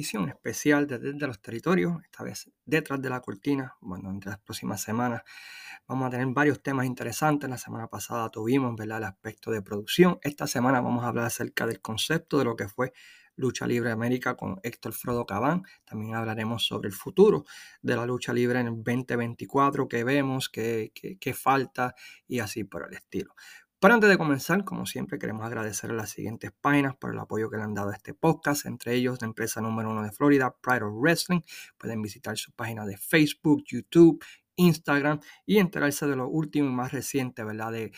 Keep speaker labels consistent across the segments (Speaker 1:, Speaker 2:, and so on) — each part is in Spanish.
Speaker 1: edición especial de Desde los Territorios, esta vez detrás de la cortina. Bueno, entre las próximas semanas vamos a tener varios temas interesantes. La semana pasada tuvimos el aspecto de producción. Esta semana vamos a hablar acerca del concepto de lo que fue Lucha Libre América con Héctor Frodo Cabán. También hablaremos sobre el futuro de la lucha libre en el 2024, qué vemos, qué, qué falta y así por el estilo. Pero antes de comenzar, como siempre, queremos agradecer a las siguientes páginas por el apoyo que le han dado a este podcast, entre ellos la empresa número uno de Florida, Pride of Wrestling. Pueden visitar su página de Facebook, YouTube, Instagram y enterarse de lo último y más reciente, ¿verdad? De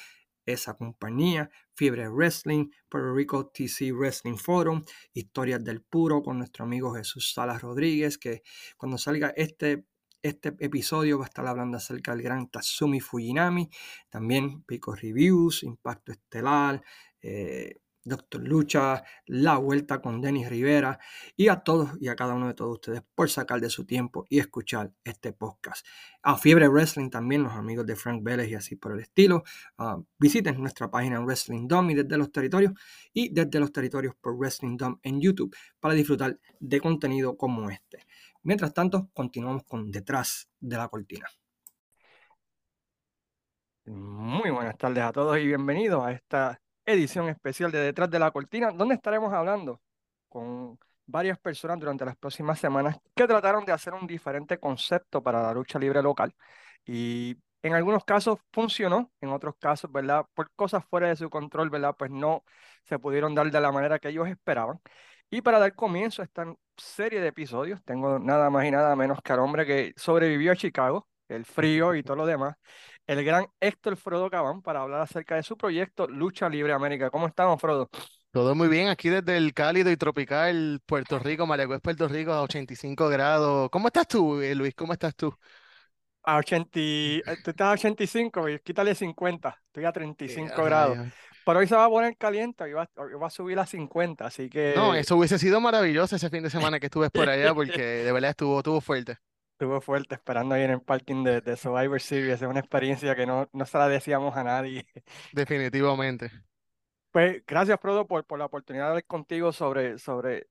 Speaker 1: esa compañía, Fiebre Wrestling, Puerto Rico TC Wrestling Forum, Historias del Puro con nuestro amigo Jesús Salas Rodríguez, que cuando salga este este episodio va a estar hablando acerca del gran Tatsumi Fujinami, también Pico Reviews, Impacto Estelar, eh, Doctor Lucha, La Vuelta con Denis Rivera y a todos y a cada uno de todos ustedes por sacar de su tiempo y escuchar este podcast. A Fiebre Wrestling también, los amigos de Frank Vélez y así por el estilo. Ah, visiten nuestra página Wrestling Dom y desde los territorios y desde los territorios por Wrestling Dom en YouTube para disfrutar de contenido como este. Mientras tanto, continuamos con Detrás de la Cortina. Muy buenas tardes a todos y bienvenidos a esta edición especial de Detrás de la Cortina, donde estaremos hablando con varias personas durante las próximas semanas que trataron de hacer un diferente concepto para la lucha libre local. Y en algunos casos funcionó, en otros casos, ¿verdad? Por cosas fuera de su control, ¿verdad? Pues no se pudieron dar de la manera que ellos esperaban. Y para dar comienzo a esta serie de episodios, tengo nada más y nada menos que al hombre que sobrevivió a Chicago, el frío y todo lo demás, el gran Héctor Frodo Cabán, para hablar acerca de su proyecto Lucha Libre América. ¿Cómo estamos, Frodo?
Speaker 2: Todo muy bien, aquí desde el cálido y tropical Puerto Rico, Mayagüez, Puerto Rico, a 85 grados. ¿Cómo estás tú, eh, Luis? ¿Cómo estás tú?
Speaker 1: A 80, eh, tú estás a 85, quítale 50, estoy a 35 grados. Pero hoy se va a poner caliente, y va, a subir a 50, así que...
Speaker 2: No, eso hubiese sido maravilloso ese fin de semana que estuve por allá, porque de verdad estuvo, estuvo fuerte.
Speaker 1: Estuvo fuerte esperando ahí en el parking de, de Survivor Series, es una experiencia que no, no se la decíamos a nadie.
Speaker 2: Definitivamente.
Speaker 1: Pues gracias, Frodo, por, por la oportunidad de hablar contigo sobre, sobre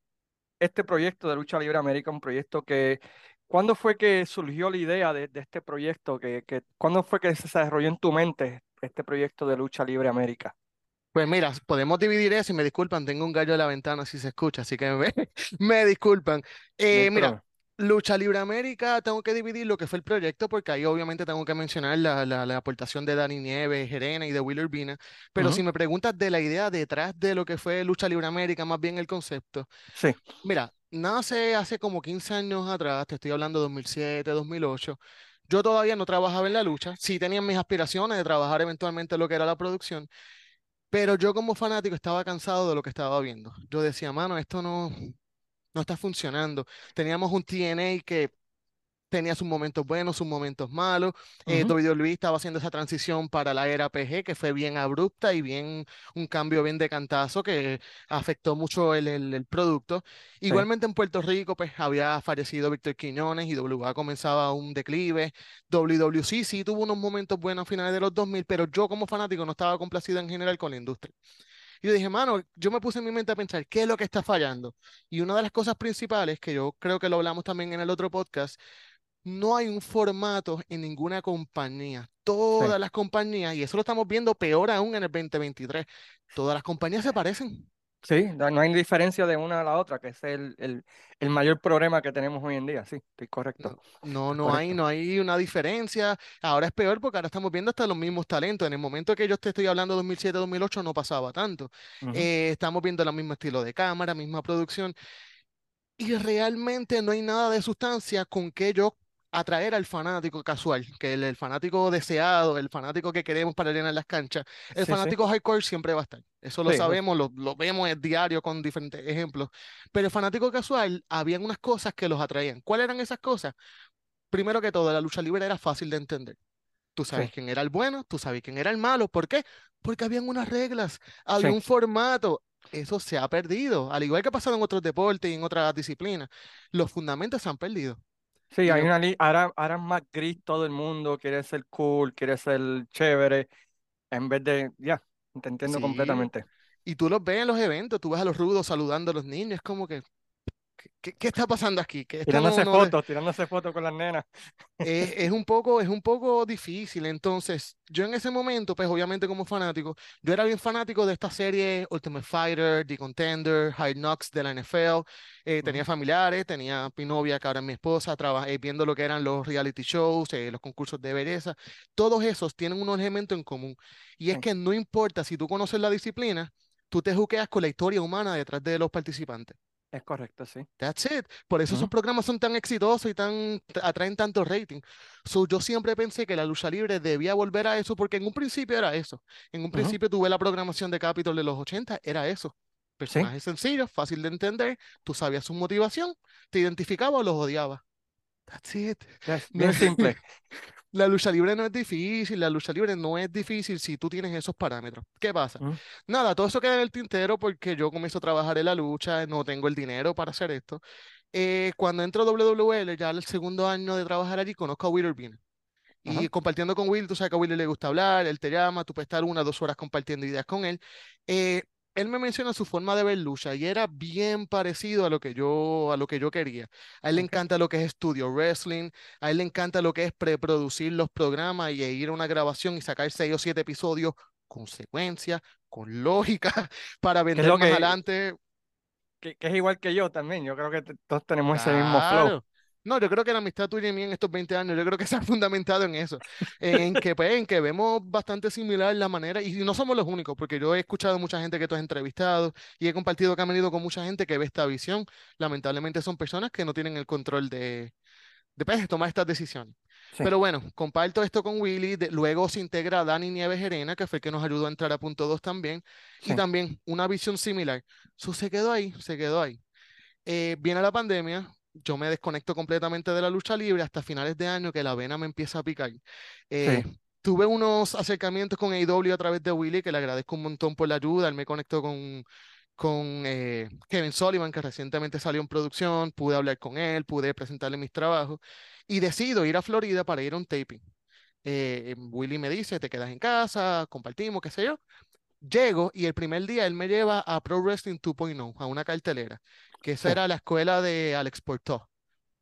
Speaker 1: este proyecto de Lucha Libre América, un proyecto que... ¿Cuándo fue que surgió la idea de, de este proyecto? Que, que, ¿Cuándo fue que se desarrolló en tu mente este proyecto de Lucha Libre América?
Speaker 2: Pues mira, podemos dividir eso y me disculpan, tengo un gallo en la ventana si se escucha, así que me, me disculpan. Eh, mira, Lucha Libre América, tengo que dividir lo que fue el proyecto porque ahí obviamente tengo que mencionar la, la, aportación de Dani Nieves, Jerena y de Will Urbina, pero si me preguntas de la idea detrás de lo que fue Lucha Libre América, más bien el concepto.
Speaker 1: Sí.
Speaker 2: Mira, nace hace como 15 años atrás, te estoy hablando de 2007, 2008. Yo todavía no trabajaba en la lucha, sí tenía mis aspiraciones de trabajar eventualmente en lo que era la producción, pero yo como fanático estaba cansado de lo que estaba viendo. Yo decía, mano, esto no, no está funcionando. Teníamos un TNA que tenía sus momentos buenos, sus momentos malos. Eh, WWE estaba haciendo esa transición para la era PG, que fue bien abrupta y bien un cambio bien de cantazo que afectó mucho el, el, producto. Igualmente en Puerto Rico, pues había fallecido Víctor Quiñones y WA comenzaba un declive. WWC sí tuvo unos momentos buenos a finales de los 2000, pero yo como fanático no estaba complacido en general con la industria. Y yo dije, mano, yo me puse en mi mente a pensar, ¿qué es lo que está fallando? Y una de las cosas principales, que yo creo que lo hablamos también en el otro podcast, no hay un formato en ninguna compañía. Todas las compañías, y eso lo estamos viendo peor aún en el 2023, todas las compañías se parecen.
Speaker 1: Sí, no hay diferencia de una a la otra, que es el, el, el mayor problema que tenemos hoy en día, sí, estoy correcto.
Speaker 2: No, no, hay, no hay una diferencia. Ahora es peor porque ahora estamos viendo hasta los mismos talentos. En el momento que yo te estoy hablando 2007, 2008 no pasaba tanto. Eh, estamos viendo el mismo estilo de cámara, misma producción. Y realmente no hay nada de sustancia con que yo atraer al fanático casual, que el, el, fanático deseado, el fanático que queremos para llenar las canchas, el fanático hardcore siempre va a estar. Eso lo sabemos, lo, lo, vemos en diario con diferentes ejemplos. Pero el fanático casual, habían unas cosas que los atraían. ¿Cuáles eran esas cosas? Primero que todo, la lucha libre era fácil de entender. Tú sabes quién era el bueno, tú sabes quién era el malo. ¿Por qué? Porque habían unas reglas, había un formato. Eso se ha perdido, al igual que ha pasado en otros deportes y en otras disciplinas. Los fundamentos se han perdido.
Speaker 1: Sí, hay una ahora, ahora es más gris todo el mundo, quiere ser cool, quiere ser chévere, en vez de, ya, te entiendo completamente.
Speaker 2: Y tú los ves en los eventos, tú ves a los rudos saludando a los niños, es como que, ¿qué, qué está pasando aquí? No-
Speaker 1: Tirándose
Speaker 2: no
Speaker 1: fotos, tirándose fotos con las nenas.
Speaker 2: es, es un poco, es un poco difícil. Entonces, yo en ese momento, pues obviamente como fanático, yo era bien fanático de esta serie Ultimate Fighter, The Contender, Hard Knocks de la NFL. Eh, tenía familiares, tenía mi novia, que ahora es mi esposa, traba- eh, viendo lo que eran los reality shows, eh, los concursos de belleza. Todos esos tienen un elemento en común. Y es que no importa si tú conoces la disciplina, tú te juqueas con la historia humana detrás de los participantes.
Speaker 1: Es correcto, sí.
Speaker 2: That's it. Por eso esos
Speaker 1: Ujú.
Speaker 2: programas son tan exitosos y tan atraen tanto rating. So, yo siempre pensé que la lucha libre debía volver a eso porque en un principio era eso. En un
Speaker 1: Ujú.
Speaker 2: principio tuve la programación de Capitol de los 80, era eso. Personajes sencillos, fácil de entender, tú sabías su motivación, te identificaba o los odiaba. That's it.
Speaker 1: Bien simple.
Speaker 2: La lucha libre no es difícil, la lucha libre no es difícil si tú tienes esos parámetros. ¿Qué pasa? Nada, todo eso queda en el tintero porque yo comienzo a trabajar en la lucha, no tengo el dinero para hacer esto. Eh, cuando entro a WWL, ya el segundo año de trabajar allí, conozco a Will Urbina. Y
Speaker 1: Ajá.
Speaker 2: compartiendo con Will, tú sabes que a Will le gusta hablar, él te llama, tú puedes estar una, dos horas compartiendo ideas con él. Eh, él me menciona su forma de ver lucha y era bien parecido a lo que yo, a lo que yo quería. A él le encanta lo que es estudio wrestling, a él le encanta lo que es preproducir los programas y ir a una grabación y sacar seis o siete episodios con secuencia, con lógica, para vender
Speaker 1: lo
Speaker 2: más
Speaker 1: que-
Speaker 2: adelante.
Speaker 1: Que, que es igual que yo también. Yo creo que todos tenemos ese mismo flow.
Speaker 2: No, yo creo que la amistad tuya y mía en estos 20 años, yo creo que se ha fundamentado en eso, en que, pues, en que vemos bastante similar la manera, y no somos los únicos, porque yo he escuchado mucha gente que tú has entrevistado y he compartido que han venido con mucha gente que ve esta visión. Lamentablemente son personas que no tienen el control de, de pues, tomar estas decisiones.
Speaker 1: Sí.
Speaker 2: Pero bueno, comparto esto con Willy, de- luego se integra Dani Nieves Gerena, que fue el que nos ayudó a entrar a punto 2 también, y también una visión similar. So, se quedó ahí, se quedó ahí. Eh, viene la pandemia, yo me desconecto completamente de la lucha libre hasta finales de año que la vena me empieza a picar. Eh, Tuve unos acercamientos con AEW a través de Willy, que le agradezco un montón por la ayuda. Él me conectó con, con eh, Kevin Sullivan, que recientemente salió en producción. Pude hablar con él, pude presentarle mis trabajos y decido ir a Florida para ir a un taping. Eh, Willy me dice, te quedas en casa, compartimos, qué sé yo. Llego y el primer día él me lleva a Pro Wrestling 2.0, a una cartelera, que esa
Speaker 1: Sí.
Speaker 2: era la escuela de Alex Porto.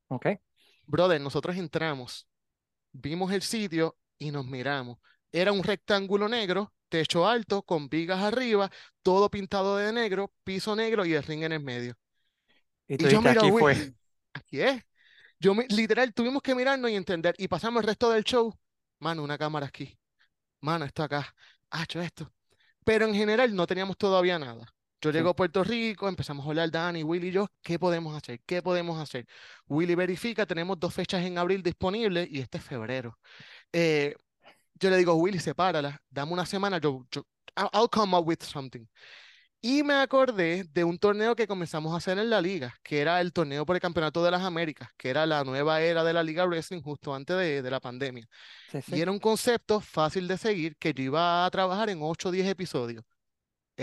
Speaker 1: Ok.
Speaker 2: Brother, nosotros entramos, vimos el sitio y nos miramos. Era un rectángulo negro, techo alto, con vigas arriba, todo pintado de negro, piso negro y el ring en el medio.
Speaker 1: Y
Speaker 2: yo miro
Speaker 1: aquí fue.
Speaker 2: aquí es. Yo literal tuvimos que mirarnos y entender y pasamos el resto del show. Mano, una cámara aquí. Mano, esto acá. Hacho esto. Pero en general no teníamos todavía nada. Yo llego a Puerto Rico, empezamos a hablar Dani, Willy y yo, ¿qué podemos hacer? ¿Qué podemos hacer? Willy verifica, tenemos dos fechas en abril disponibles y este es febrero. Eh, yo le digo, Willy, sepárala, dame una semana, yo, yo, I'll come up with something. Y me acordé de un torneo que comenzamos a hacer en la liga, que era el torneo por el Campeonato de las Américas, que era la nueva era de la Liga Wrestling justo antes de, de la pandemia.
Speaker 1: Sí,
Speaker 2: Y
Speaker 1: sí.
Speaker 2: era un concepto fácil de seguir que yo iba a trabajar en 8 o 10 episodios.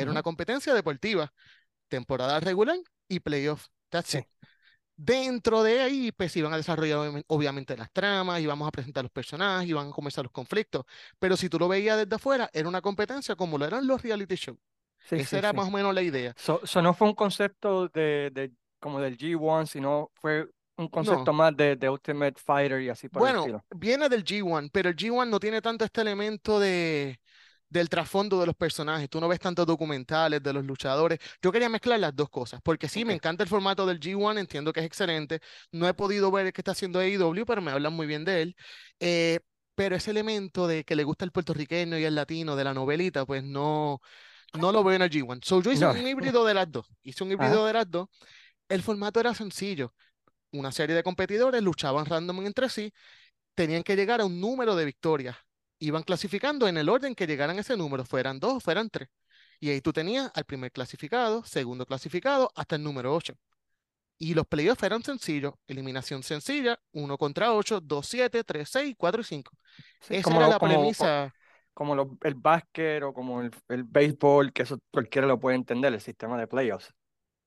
Speaker 2: Era una competencia deportiva, temporada regular y playoff. That's
Speaker 1: Sí.
Speaker 2: it. Dentro de ahí, pues iban a desarrollar obviamente- las tramas, íbamos a presentar los personajes, iban a comenzar los conflictos. Pero si tú lo veías desde afuera, era una competencia como lo eran los reality shows.
Speaker 1: Sí,
Speaker 2: Esa
Speaker 1: sí,
Speaker 2: era más o menos la idea.
Speaker 1: So, so no fue un concepto de, de como del G1, sino fue un concepto
Speaker 2: No.
Speaker 1: más de, de Ultimate Fighter y así por el
Speaker 2: Bueno,
Speaker 1: estilo.
Speaker 2: viene del G1, pero el G1 no tiene tanto este elemento de, del trasfondo de los personajes. Tú no ves tantos documentales de los luchadores. Yo quería mezclar las dos cosas, porque sí, me encanta el formato del G1, entiendo que es excelente. No he podido ver el que está haciendo AEW, pero me hablan muy bien de él. Eh, pero ese elemento de que le gusta el puertorriqueño y el latino de la novelita, pues no, no lo veo en el G1. So, yo hice
Speaker 1: No.
Speaker 2: un híbrido de las dos. Hice un
Speaker 1: Ajá.
Speaker 2: híbrido de las dos. El formato era sencillo. Una serie de competidores luchaban random entre sí, tenían que llegar a un número de victorias. Iban clasificando en el orden que llegaran ese número, fueran dos o fueran tres. Y ahí tú tenías al primer clasificado, segundo clasificado, hasta el número 8. Y los playoffs eran sencillos, eliminación sencilla, 1 contra 8, 2, 7, 3, 6, 4 y 5.
Speaker 1: Sí,
Speaker 2: Esa
Speaker 1: como,
Speaker 2: era
Speaker 1: lo-
Speaker 2: la
Speaker 1: como, co-
Speaker 2: premisa.
Speaker 1: como los- el básquet o como el, el béisbol, que eso cualquiera lo puede entender, el sistema de playoffs.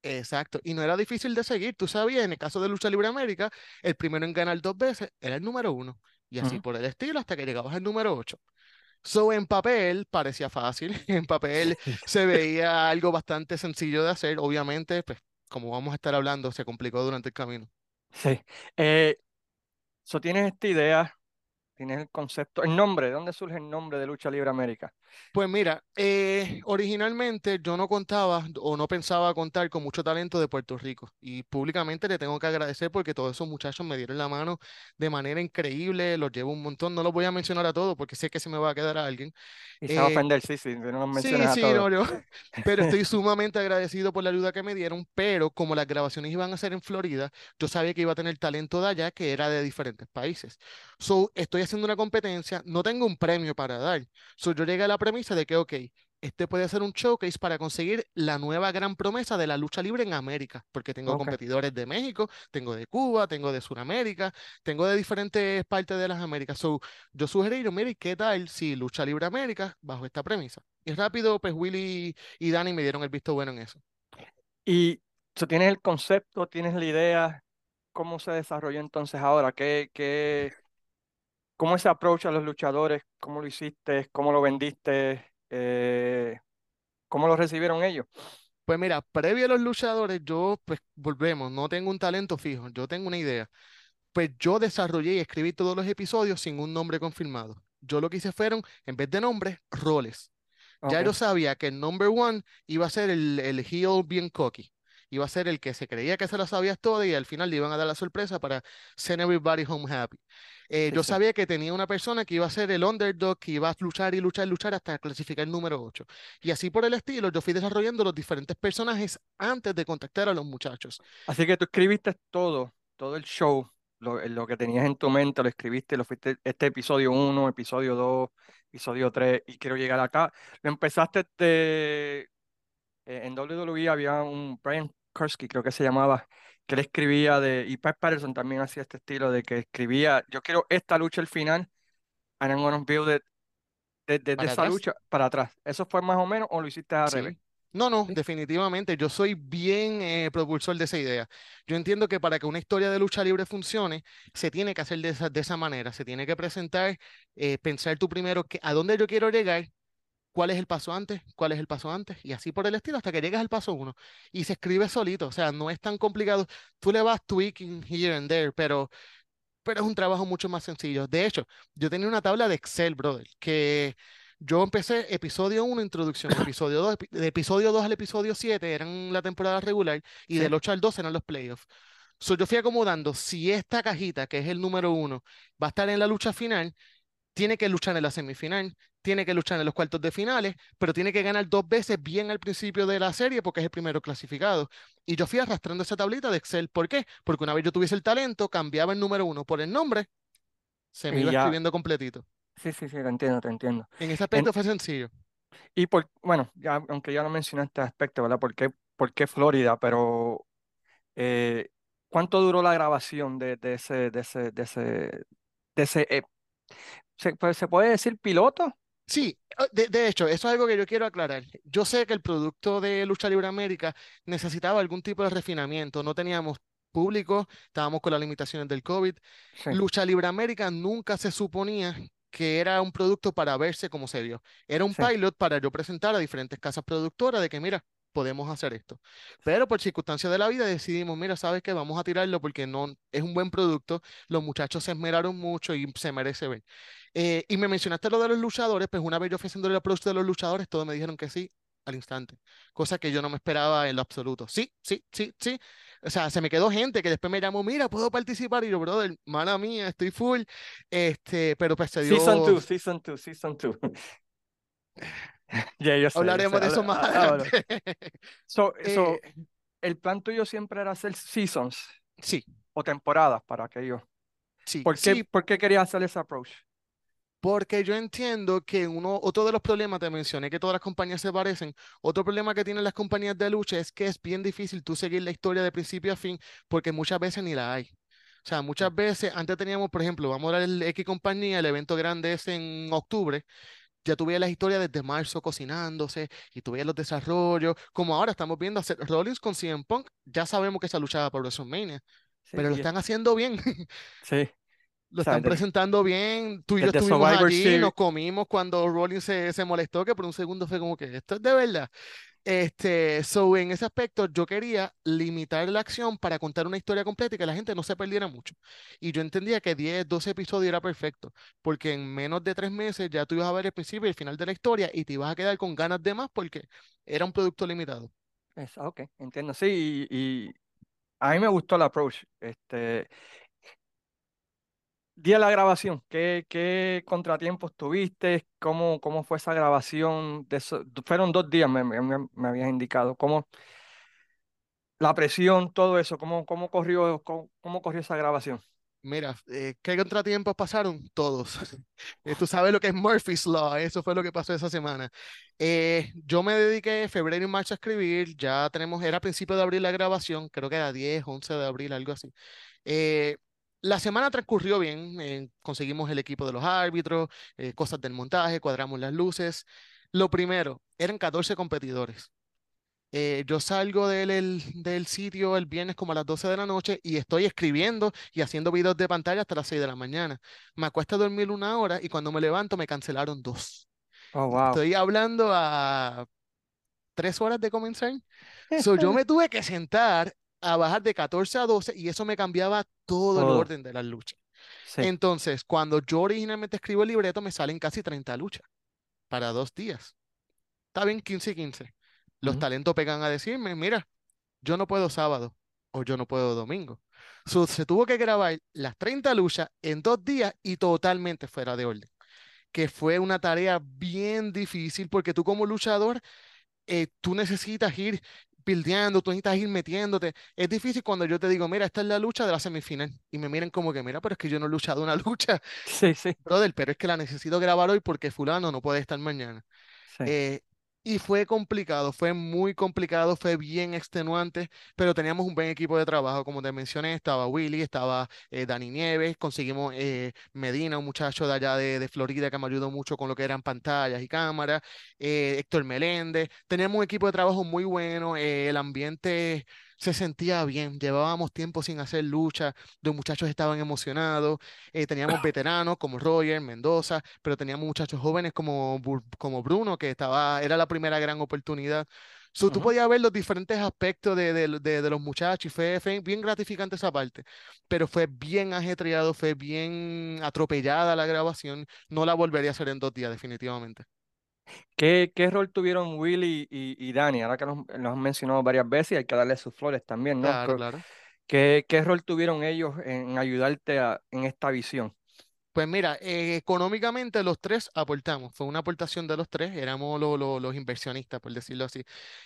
Speaker 2: Exacto. Y no era difícil de seguir. Tú sabías, en el caso de Lucha Libre América, el primero en ganar dos veces era el número uno. Y así por el estilo hasta que llegabas al número 8. So, en papel parecía fácil, en papel se veía algo bastante sencillo de hacer. Obviamente, pues, como vamos a estar hablando, se complicó durante el camino.
Speaker 1: Sí. Eh, so, tienes esta idea, tienes el concepto, el nombre, ¿de dónde surge el nombre de Lucha Libre América?
Speaker 2: Pues mira, eh, originalmente yo no contaba o no pensaba contar con mucho talento de Puerto Rico y públicamente le tengo que agradecer porque todos esos muchachos me dieron la mano de manera increíble, los llevo un montón, no los voy a mencionar a todos porque sé que se me va a quedar a alguien.
Speaker 1: Y se va a
Speaker 2: Eh,
Speaker 1: ofender, sí, sí, no los
Speaker 2: Sí,
Speaker 1: mencionas a
Speaker 2: sí,
Speaker 1: todos.
Speaker 2: no, yo, pero estoy sumamente agradecido por la ayuda que me dieron, pero como las grabaciones iban a ser en Florida, yo sabía que iba a tener talento de allá que era de diferentes países. So, estoy haciendo una competencia, no tengo un premio para dar. So, yo llegué a la premisa de que, ok, este puede ser un showcase para conseguir la nueva gran promesa de la lucha libre en América, porque tengo competidores de México, tengo de Cuba, tengo de Sudamérica, tengo de diferentes partes de las Américas. So, yo sugerí, mire, ¿qué tal si Lucha Libre América bajo esta premisa? Y rápido, pues Willy y Dani me dieron el visto bueno en eso.
Speaker 1: Y so, tienes el concepto, tienes la idea, ¿cómo se desarrolló entonces ahora? ¿Qué, qué, cómo ese approach a los luchadores? ¿Cómo lo hiciste? ¿Cómo lo vendiste? Eh, ¿cómo lo recibieron ellos?
Speaker 2: Pues mira, previo a los luchadores, yo, pues volvemos, no tengo un talento fijo, yo tengo una idea. Pues yo desarrollé y escribí todos los episodios sin un nombre confirmado. Yo lo que hice fueron, en vez de nombres, roles. Ya
Speaker 1: Ok,
Speaker 2: yo sabía que el number one iba a ser el, el heel bien cocky. Iba a ser el que se creía que se lo sabías todo y al final le iban a dar la sorpresa para send everybody home happy. Eh, yo sabía que tenía una persona que iba a ser el underdog, que iba a luchar y luchar y luchar hasta clasificar el número 8. Y así por el estilo, yo fui desarrollando los diferentes personajes antes de contactar a los muchachos.
Speaker 1: Así que tú escribiste todo, todo el show, lo, lo que tenías en tu mente, lo escribiste, lo fuiste, este episodio 1, episodio 2, episodio 3, y quiero llegar acá. Lo empezaste de, eh, en WWE había un Brian Kursky, creo que se llamaba, que él escribía de, y Pat Patterson también hacía este estilo de que escribía, yo quiero esta lucha al final, and I'm gonna build it desde
Speaker 2: Para
Speaker 1: esa
Speaker 2: atrás,
Speaker 1: lucha para atrás. ¿Eso fue más o menos o lo hiciste al revés?
Speaker 2: sí. No, no,
Speaker 1: ¿Sí?
Speaker 2: definitivamente. Yo soy bien eh, propulsor de esa idea. Yo entiendo que para que una historia de lucha libre funcione, se tiene que hacer de esa, de esa manera. Se tiene que presentar, eh, pensar tú primero que, a dónde yo quiero llegar, cuál es el paso antes, cuál es el paso antes, y así por el estilo hasta que llegas al paso uno. Y se escribe solito, o sea, no es tan complicado. Tú le vas tweaking here and there, pero, pero es un trabajo mucho más sencillo. De hecho, yo tenía una tabla de Excel, brother, que yo empecé episodio 1, introducción, episodio 2, de episodio 2 al episodio 7 eran la temporada regular, y
Speaker 1: Sí.
Speaker 2: del 8 al 12 eran los playoffs. So, yo fui acomodando, si esta cajita, que es el número uno, va a estar en la lucha final, tiene que luchar en la semifinal, tiene que luchar en los cuartos de finales, pero tiene que ganar dos veces bien al principio de la serie porque es el primero clasificado. Y yo fui arrastrando esa tablita de Excel. ¿Por qué? Porque una vez yo tuviese el talento, cambiaba el número uno por el nombre, se me
Speaker 1: Y
Speaker 2: iba
Speaker 1: ya,
Speaker 2: escribiendo completito.
Speaker 1: sí, sí, sí, te entiendo, te entiendo.
Speaker 2: En ese
Speaker 1: En-
Speaker 2: aspecto fue sencillo.
Speaker 1: y por, bueno, ya, aunque ya no mencionaste aspecto, ¿verdad? ¿Por qué, por qué Florida? Pero, eh, ¿cuánto duró la grabación de, de ese, de ese, de ese, de ese, eh, se, pues, ¿se puede decir piloto?
Speaker 2: Sí, eh, de, de hecho, eso es algo que yo quiero aclarar. Yo sé que el producto de Lucha Libre América necesitaba algún tipo de refinamiento. No teníamos público, estábamos con las limitaciones del COVID.
Speaker 1: Sí,
Speaker 2: Lucha Libre América nunca se suponía que era un producto para verse como se vio. Era un
Speaker 1: sí,
Speaker 2: pilot para yo presentar a diferentes casas productoras de que, mira, podemos hacer esto. Pero por circunstancias de la vida decidimos, mira, ¿sabes qué? Vamos a tirarlo porque no es un buen producto. Los muchachos se esmeraron mucho y se merece ver. Eh, y me mencionaste lo de los luchadores, pues una vez yo ofreciéndole el approach de los luchadores, todos me dijeron que sí al instante, cosa que yo no me esperaba en lo absoluto. Sí, sí, sí, sí. O sea, se me quedó gente que después me llamó, mira, puedo participar. Y yo, brother, mala mía, estoy full. Este, pero pues se
Speaker 1: Season
Speaker 2: dio.
Speaker 1: 2, Season 2, Season 2. Yo sé, yo sé.
Speaker 2: Hablaremos de eso más
Speaker 1: ah, ahora.
Speaker 2: adelante.
Speaker 1: So, so,
Speaker 2: Eh,
Speaker 1: el plan tuyo siempre era hacer seasons
Speaker 2: sí,
Speaker 1: o temporadas para aquellos.
Speaker 2: sí,
Speaker 1: ¿Por qué,
Speaker 2: sí,
Speaker 1: por qué querías hacer ese approach?
Speaker 2: Porque yo entiendo que uno, otro de los problemas, te mencioné que todas las compañías se parecen, otro problema que tienen las compañías de lucha es que es bien difícil tú seguir la historia de principio a fin porque muchas veces ni la hay. O sea, muchas veces, antes teníamos, por ejemplo, vamos a ver el X compañía, el evento grande es en octubre, ya tuve la historia desde marzo cocinándose y tuve los desarrollos, como ahora estamos viendo a Seth Rollins con CM Punk, ya sabemos que esa luchaba por WrestleMania,
Speaker 1: Sí,
Speaker 2: pero lo están haciendo bien.
Speaker 1: sí.
Speaker 2: Lo están presentando bien. Tú y yo estuvimos allí,
Speaker 1: Series.
Speaker 2: nos comimos cuando Rollins se, se molestó, que por un segundo fue como que esto es de verdad. Este, so en ese aspecto yo quería limitar la acción para contar una historia completa y que la gente no se perdiera mucho. Y yo entendía que 10, 12 episodios era perfecto, porque en menos de tres meses ya tú ibas a ver el principio y el final de la historia y te ibas a quedar con ganas de más porque era un producto limitado.
Speaker 1: Es- ok, entiendo. Sí, y, y a mí me gustó el approach. Este, día de la grabación, ¿qué, qué contratiempos tuviste? ¿Cómo, cómo fue esa grabación? De eso- fueron dos días, me, me, me- habías indicado. ¿Cómo la presión, todo eso? ¿Cómo, cómo corrió, cómo, cómo corrió esa grabación?
Speaker 2: Mira, eh, ¿qué contratiempos pasaron? Todos. Eh, Tú sabes lo que es Murphy's Law, eso fue lo que pasó esa semana. Eh, yo me dediqué febrero y marzo a escribir, ya tenemos, era principio de abril la grabación, creo que era 10, 11 de abril, algo así. Eh, la semana transcurrió bien, eh, conseguimos el equipo de los árbitros, eh, cosas del montaje, cuadramos las luces. Lo primero, eran 14 competidores. Eh, yo salgo del, el- del sitio el viernes como a las 12 de la noche y estoy escribiendo y haciendo videos de pantalla hasta las 6 de la mañana. Me acuesto a dormir una hora y cuando me levanto me cancelaron dos.
Speaker 1: Oh, wow.
Speaker 2: estoy hablando a tres horas de comenzar. So, yo me tuve que sentar a bajar de 14 a 12 y eso me cambiaba todo el orden de las luchas.
Speaker 1: Sí.
Speaker 2: Entonces, cuando yo originalmente escribo el libreto, me salen casi 30 luchas para dos días. Está bien, 15 y 15. Los talentos pegan a decirme, mira, yo no puedo sábado o yo no puedo domingo. So, se tuvo que grabar las 30 luchas en dos días y totalmente fuera de orden, que fue una tarea bien difícil porque tú como luchador, eh, tú necesitas ir buildeando, tú necesitas ir metiéndote. Es difícil cuando yo te digo, mira, esta es la lucha de la semifinal y me miren como que, mira, pero es que yo no he luchado una lucha,
Speaker 1: Sí, sí,
Speaker 2: brother, pero es que la necesito grabar hoy porque fulano no puede estar mañana.
Speaker 1: sí.
Speaker 2: Eh, y fue complicado, fue muy complicado, fue bien extenuante, pero teníamos un buen equipo de trabajo, como te mencioné, estaba Willy, estaba eh, Dani Nieves, conseguimos eh, Medina, un muchacho de allá de, Florida que me ayudó mucho con lo que eran pantallas y cámaras, eh, Héctor Meléndez, teníamos un equipo de trabajo muy bueno, eh, el ambiente se sentía bien, llevábamos tiempo sin hacer lucha, los muchachos estaban emocionados, eh, teníamos veteranos como Roger, Mendoza, pero teníamos muchachos jóvenes como, como Bruno, que estaba, era la primera gran oportunidad. So, tú
Speaker 1: Ujú.
Speaker 2: podías ver los diferentes aspectos de, de- de- de los muchachos y fue, fue bien gratificante esa parte, pero fue bien ajetreado, fue bien atropellada la grabación. No la volvería a hacer en dos días, definitivamente.
Speaker 1: ¿Qué, qué rol tuvieron Willy y, y Dani? Ahora que los, los han mencionado varias veces y hay que darle sus flores también, ¿no?
Speaker 2: Claro,
Speaker 1: ¿Qué,
Speaker 2: claro.
Speaker 1: qué, qué rol tuvieron ellos en ayudarte a- en esta visión?
Speaker 2: Pues mira, eh, económicamente los tres aportamos, fue una aportación de los tres, éramos lo- lo- los inversionistas, por decirlo así.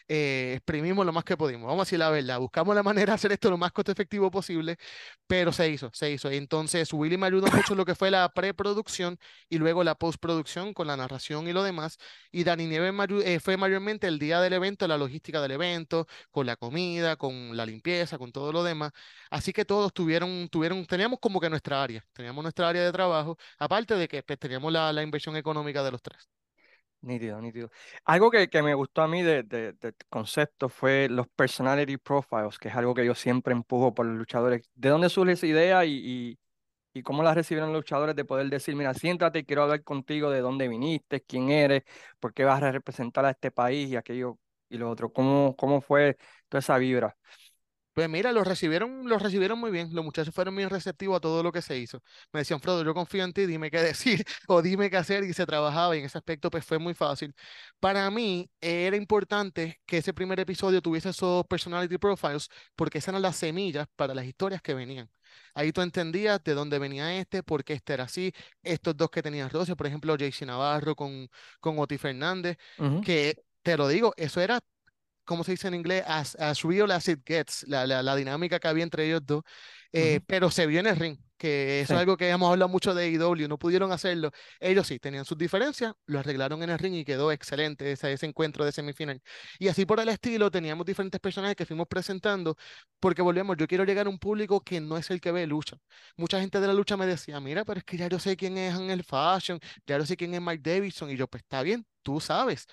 Speaker 2: Eh, exprimimos lo más que pudimos, vamos a decir la verdad, buscamos la manera de hacer esto lo más costo efectivo posible, pero se hizo, se hizo. Entonces, Willy me ayudó mucho en lo que fue la preproducción y luego la postproducción con la narración y lo demás. Y Dani Nieves eh, fue mayormente el día del evento, la logística del evento, con la comida, con la limpieza, con todo lo demás. Así que todos tuvieron, tuvieron, teníamos como que nuestra área, teníamos nuestra área de trabajo, aparte de que pues, teníamos la, inversión económica de los tres.
Speaker 1: Nítido, nítido. Algo que, me gustó a mí de, de- del concepto fue los personality profiles, que es algo que yo siempre empujo por los luchadores. ¿De dónde surge esa idea y cómo la recibieron los luchadores de poder decir, mira, siéntate, quiero hablar contigo de dónde viniste, quién eres, por qué vas a representar a este país y aquello y lo otro? ¿Cómo, cómo fue toda esa vibra?
Speaker 2: Pues mira, los recibieron, los recibieron muy bien. Los muchachos fueron muy receptivos a todo lo que se hizo. Me decían, Frodo, yo confío en ti, dime qué decir o dime qué hacer. Y se trabajaba y en ese aspecto pues fue muy fácil. Para mí era importante que ese primer episodio tuviese esos personality profiles porque esas eran las semillas para las historias que venían. Ahí tú entendías de dónde venía este, por qué este era así. Estos dos que tenían roce, por ejemplo, JC Navarro con, con Oti Fernández,
Speaker 1: Ujú,
Speaker 2: que te lo digo, eso era ¿cómo se dice en inglés? As, as real as it gets, la, la, la dinámica que había entre ellos dos, eh,
Speaker 1: ujú.
Speaker 2: pero se vio en el ring, que eso es
Speaker 1: Sí,
Speaker 2: algo que hemos hablado mucho de AEW, no pudieron hacerlo. Ellos sí, tenían sus diferencias, lo arreglaron en el ring y quedó excelente ese, ese encuentro de semifinal. Y así por el estilo, teníamos diferentes personajes que fuimos presentando, porque volvemos, yo quiero llegar a un público que no es el que ve lucha. Mucha gente de la lucha me decía, mira, pero es que ya yo sé quién es Angel Fashion, ya yo sé quién es Mike Davidson, y yo, pues está bien, tú sabes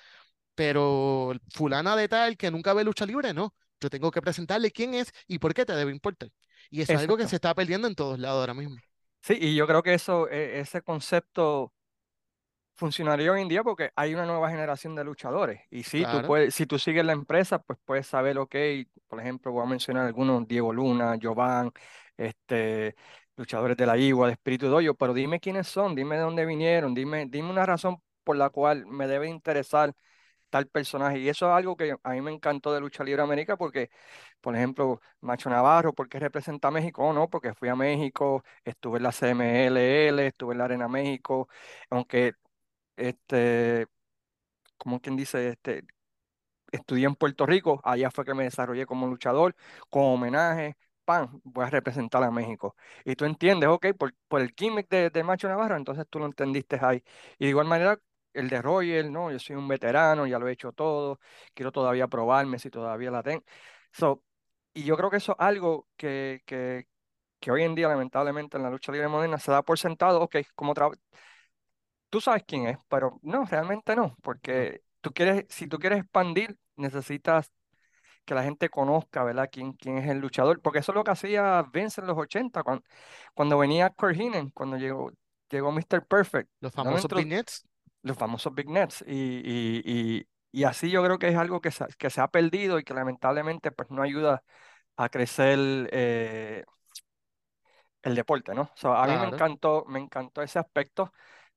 Speaker 2: pero fulana de tal que nunca ve lucha libre, no. Yo tengo que presentarle quién es y por qué te debe importar. Y eso es algo que se está perdiendo en todos lados ahora mismo.
Speaker 1: Sí, y yo creo que eso, e- ese concepto funcionaría hoy en día porque hay una nueva generación de luchadores. Y sí, tú puedes, si tú sigues la empresa, pues puedes saber, ok, por ejemplo, voy a mencionar algunos, Diego Luna, Jovan, este, luchadores de la Igua, de Espíritu Doyo, pero dime quiénes son, dime de dónde vinieron, dime, dime una razón por la cual me debe interesar tal personaje. Y eso es algo que a mí me encantó de Lucha Libre América porque, por ejemplo, Macho Navarro, ¿por qué representa a México? Oh, no, porque fui a México, estuve en la CMLL, estuve en la Arena México, aunque este, como quien dice, este, estudié en Puerto Rico, allá fue que me desarrollé como luchador, con homenaje, pan, voy a representar a México. Y tú entiendes, ok, por, por el gimmick de, de Macho Navarro, entonces tú lo entendiste ahí. Y de igual manera, el de Roger, no, yo soy un veterano, ya lo he hecho todo, quiero todavía probarme si todavía la tengo. So, y yo creo que eso es algo que, que, que hoy en día, lamentablemente, en la lucha libre moderna se da por sentado, ok, como tú sabes quién es, pero no, realmente no, porque tú quieres, si tú quieres expandir, necesitas que la gente conozca, ¿verdad? Quién, quién es el luchador, porque eso es lo que hacía Vince en los 80, cuando, cuando venía Kurt Heenan, cuando llegó, llegó Mr. Perfect,
Speaker 2: los famosos vignettes.
Speaker 1: Los famosos Big Nets, y, y, y, y así yo creo que es algo que se, que se ha perdido y que lamentablemente pues no ayuda a crecer eh, el deporte, ¿no? So, a mí me
Speaker 2: Claro,
Speaker 1: encantó, me encantó ese aspecto.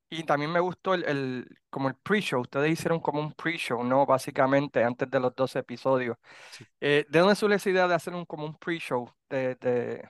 Speaker 1: Y también me gustó el, el- como el pre-show. Ustedes hicieron como un pre-show, ¿no? Básicamente, antes de los 12 episodios.
Speaker 2: sí.
Speaker 1: Eh, ¿de dónde surge esa idea de hacer un, como un pre-show de, de,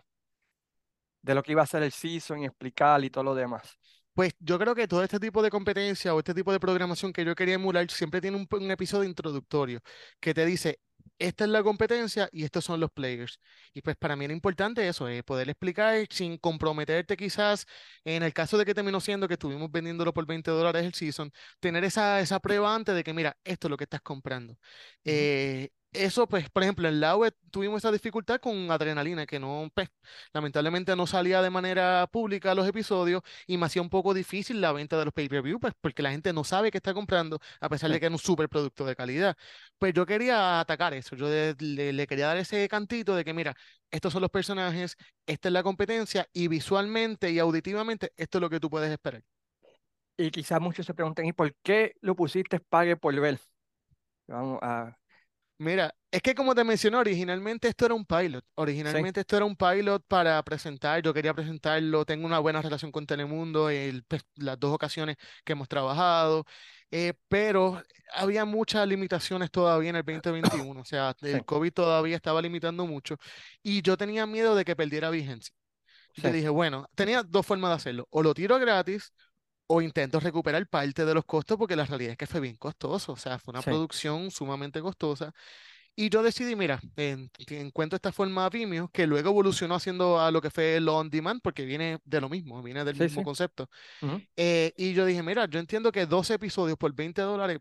Speaker 1: de lo que iba a ser el season y explicar y todo lo demás?
Speaker 2: Pues yo creo que todo este tipo de competencia o este tipo de programación que yo quería emular siempre tiene un, un episodio introductorio que te dice, esta es la competencia y estos son los players. Y pues para mí era importante eso, eh, poder explicar sin comprometerte quizás, en el caso de que terminó siendo que estuvimos vendiéndolo por 20 dólares el season, tener esa, esa prueba antes de que, mira, esto es lo que estás comprando. Eh, eso, pues, por ejemplo, en la web tuvimos esa dificultad con Adrenalina, que no, pues, lamentablemente no salía de manera pública los episodios y me hacía un poco difícil la venta de los pay-per-view, pues porque la gente no sabe qué está comprando, a pesar de que era un súper producto de calidad. Pues yo quería atacar eso, yo de- le, le quería dar ese cantito de que, mira, estos son los personajes, esta es la competencia y visualmente y auditivamente esto es lo que tú puedes esperar.
Speaker 1: Y quizás muchos se pregunten, ¿y por qué lo pusiste pague por ver? Vamos a...
Speaker 2: Mira, es que como te mencioné, originalmente esto era un pilot.
Speaker 1: Sí,
Speaker 2: Originalmente esto era un pilot para presentar. Yo quería presentarlo. Tengo una buena relación con Telemundo, el, pues, las dos ocasiones que hemos trabajado. eh, pero había muchas limitaciones todavía en el 2021. O sea,
Speaker 1: sí,
Speaker 2: el COVID todavía estaba limitando mucho. Y yo tenía miedo de que perdiera vigencia. Y
Speaker 1: sí,
Speaker 2: dije, bueno, tenía dos formas de hacerlo. O lo tiro gratis o intento recuperar parte de los costos porque la realidad es que fue bien costoso. O sea, fue una
Speaker 1: sí,
Speaker 2: producción sumamente costosa. Y yo decidí, mira, en- encuentro esta forma Vimeo, que luego evolucionó haciendo a lo que fue lo on demand, porque viene de lo mismo, viene del
Speaker 1: sí,
Speaker 2: mismo
Speaker 1: sí.
Speaker 2: concepto. Eh, y yo dije, mira, yo entiendo que 12 episodios por 20 dólares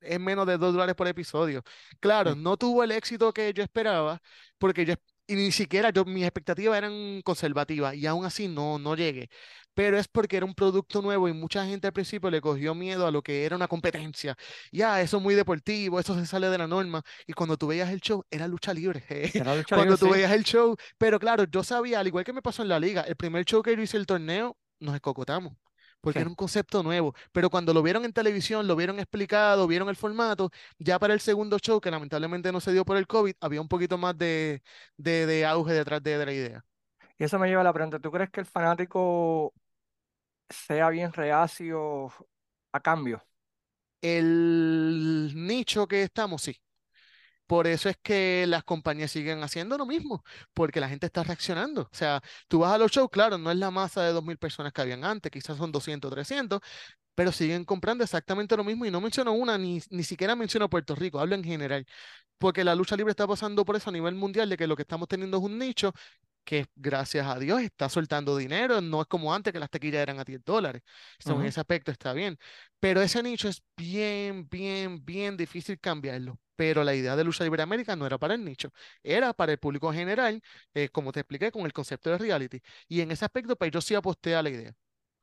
Speaker 2: es menos de 2 dólares por episodio. Claro, no tuvo el éxito que yo esperaba, porque yo, y ni siquiera yo, mis expectativas eran conservativas, y aún así no, no llegué. Pero es porque era un producto nuevo y mucha gente al principio le cogió miedo a lo que era una competencia. Ya, eso es muy deportivo, eso se sale de la norma. Y cuando tú veías el show, era lucha libre.
Speaker 1: Era lucha libre,
Speaker 2: Cuando tú
Speaker 1: sí,
Speaker 2: veías el show, pero claro, yo sabía, al igual que me pasó en la liga, el primer show que yo hice el torneo, nos escocotamos porque era un concepto nuevo. Pero cuando lo vieron en televisión, lo vieron explicado, vieron el formato, ya para el segundo show, que lamentablemente no se dio por el COVID, había un poquito más de, de, de auge detrás de, de la idea.
Speaker 1: Y eso me lleva a la pregunta, ¿tú crees que el fanático sea bien reacio a cambio?
Speaker 2: El nicho que estamos, sí. Por eso es que las compañías siguen haciendo lo mismo, porque la gente está reaccionando. O sea, tú vas a los shows, claro, no es la masa de 2.000 personas que habían antes, quizás son 200, 300, pero siguen comprando exactamente lo mismo y no menciono una, ni, ni siquiera menciono Puerto Rico, hablo en general, porque la lucha libre está pasando por eso a nivel mundial, de que lo que estamos teniendo es un nicho que gracias a Dios está soltando dinero, no es como antes que las taquillas eran a 10 dólares, Eso en ese aspecto está bien, pero ese nicho es bien, bien, bien difícil cambiarlo. Pero la idea de Lucha Libre América no era para el nicho, era para el público general, eh, como te expliqué, con el concepto de reality. Y en ese aspecto, pues yo sí aposté a la idea.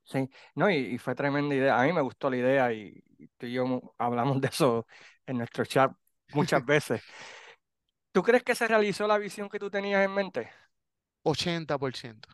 Speaker 1: Sí, no, y, y fue tremenda idea. A mí me gustó la idea y, tú y yo hablamos de eso en nuestro chat muchas veces. ¿Tú crees que se realizó la visión que tú tenías en mente?
Speaker 2: 80%.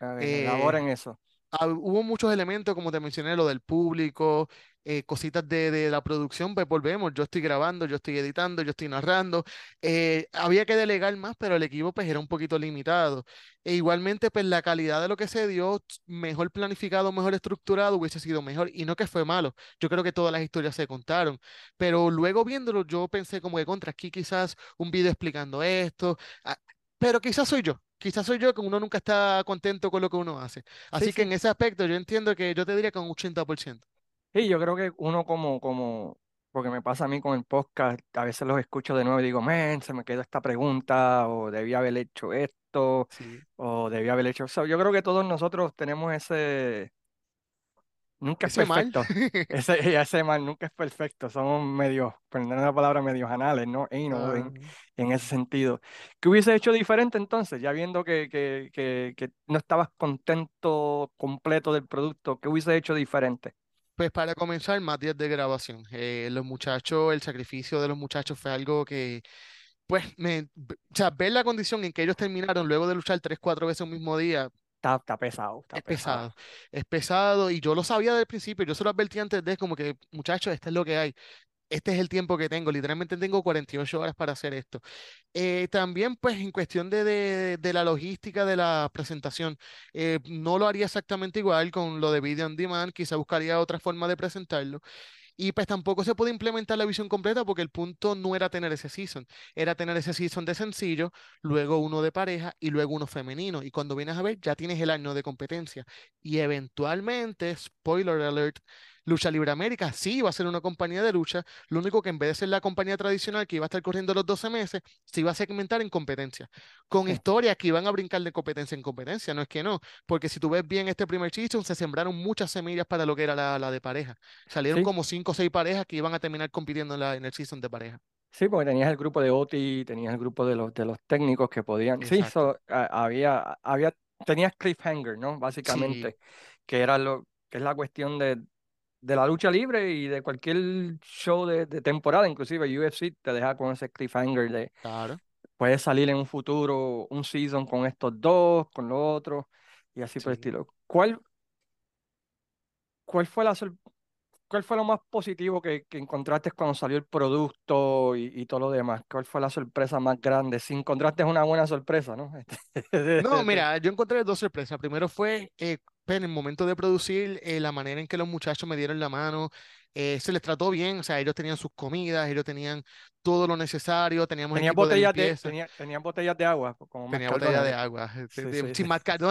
Speaker 1: A ver,
Speaker 2: Eh,
Speaker 1: en eso.
Speaker 2: ah, hubo muchos elementos, como te mencioné, lo del público, eh, cositas de, de la producción, pues volvemos, yo estoy grabando, yo estoy editando, yo estoy narrando, eh, había que delegar más, pero el equipo pues era un poquito limitado. E igualmente, pues la calidad de lo que se dio, mejor planificado, mejor estructurado, hubiese sido mejor, y no que fue malo, yo creo que todas las historias se contaron, pero luego viéndolo, yo pensé como que contra aquí quizás un video explicando esto, ah, pero quizás soy yo. Quizás soy yo que uno nunca está contento con lo que uno hace.
Speaker 1: Sí,
Speaker 2: Así que
Speaker 1: sí.
Speaker 2: en ese aspecto yo entiendo que yo te diría que un 80%.
Speaker 1: Sí, yo creo que uno como, como, porque me pasa a mí con el podcast, a veces los escucho de nuevo y digo, men, se me quedó esta pregunta, o debí haber hecho esto,
Speaker 2: Sí.
Speaker 1: o debí haber hecho eso. Yo creo que todos nosotros tenemos ese, nunca es
Speaker 2: Ese mal.
Speaker 1: perfecto, ese, ese mal nunca es perfecto, somos medios, perdón la palabra, medios anales, ¿no? Anal
Speaker 2: Ah,
Speaker 1: en, en ese sentido. ¿Qué hubiese hecho diferente entonces, ya viendo que, que, que, que no estabas contento completo del producto, qué hubiese hecho diferente?
Speaker 2: pues para comenzar, más días de grabación. Eh, los muchachos, el sacrificio de los muchachos fue algo que, pues, me, o sea, ver la condición en que ellos terminaron luego de luchar tres, cuatro veces un mismo día,
Speaker 1: Está, está pesado, está
Speaker 2: es
Speaker 1: pesado.
Speaker 2: pesado. Es pesado y yo lo sabía desde el principio, yo se lo advertí antes de como que, muchachos, esto es lo que hay. Este es el tiempo que tengo, literalmente tengo 48 horas para hacer esto. Eh, también, pues, en cuestión de, de- de la logística de la presentación, eh, no lo haría exactamente igual con lo de Video on Demand, quizá buscaría otra forma de presentarlo. Y pues tampoco se puede implementar la visión completa porque el punto no era tener ese season, era tener ese season de sencillo, luego uno de pareja y luego uno femenino. Y cuando vienes a ver, ya tienes el año de competencia. Y eventualmente, spoiler alert, Lucha Libre América sí va a ser una compañía de lucha, lo único que en vez de ser la compañía tradicional que iba a estar corriendo los 12 meses, se iba a segmentar en competencia, con
Speaker 1: Sí,
Speaker 2: historias que iban a brincar de competencia en competencia, no es que no, porque si tú ves bien este primer season, se sembraron muchas semillas para lo que era la, la de pareja. Salieron
Speaker 1: sí,
Speaker 2: como cinco o seis parejas que iban a terminar compitiendo en, la, en el season de pareja.
Speaker 1: sí, porque tenías el grupo de OTI, tenías el grupo de los, de los técnicos que podían, sí,
Speaker 2: Exacto.
Speaker 1: so, a- había, había, tenías cliffhanger, ¿no?
Speaker 2: Sí,
Speaker 1: Básicamente, que era lo, que es la cuestión de, de la lucha libre y de cualquier show de, de temporada, inclusive UFC te deja con ese cliffhanger de,
Speaker 2: claro,
Speaker 1: puedes salir en un futuro, un season con estos dos, con los otros, y así por el
Speaker 2: sí.
Speaker 1: estilo. ¿Cuál, cuál fue la, ¿Cuál fue lo más positivo que, que encontraste cuando salió el producto y, y todo lo demás? ¿Cuál fue la sorpresa más grande? Si encontraste una buena sorpresa, ¿no?
Speaker 2: No, mira, yo encontré dos sorpresas. Primero fue eh, en el momento de producir, eh, la manera en que los muchachos me dieron la mano, eh, se les trató bien, o sea, ellos tenían sus comidas, ellos tenían todo lo necesario, teníamos de
Speaker 1: botellas de,
Speaker 2: limpieza.
Speaker 1: tenía, tenías botellas de agua, como Matt
Speaker 2: Tenía botella de agua. Este,
Speaker 1: Sí,
Speaker 2: de-
Speaker 1: sí,
Speaker 2: Si
Speaker 1: sí.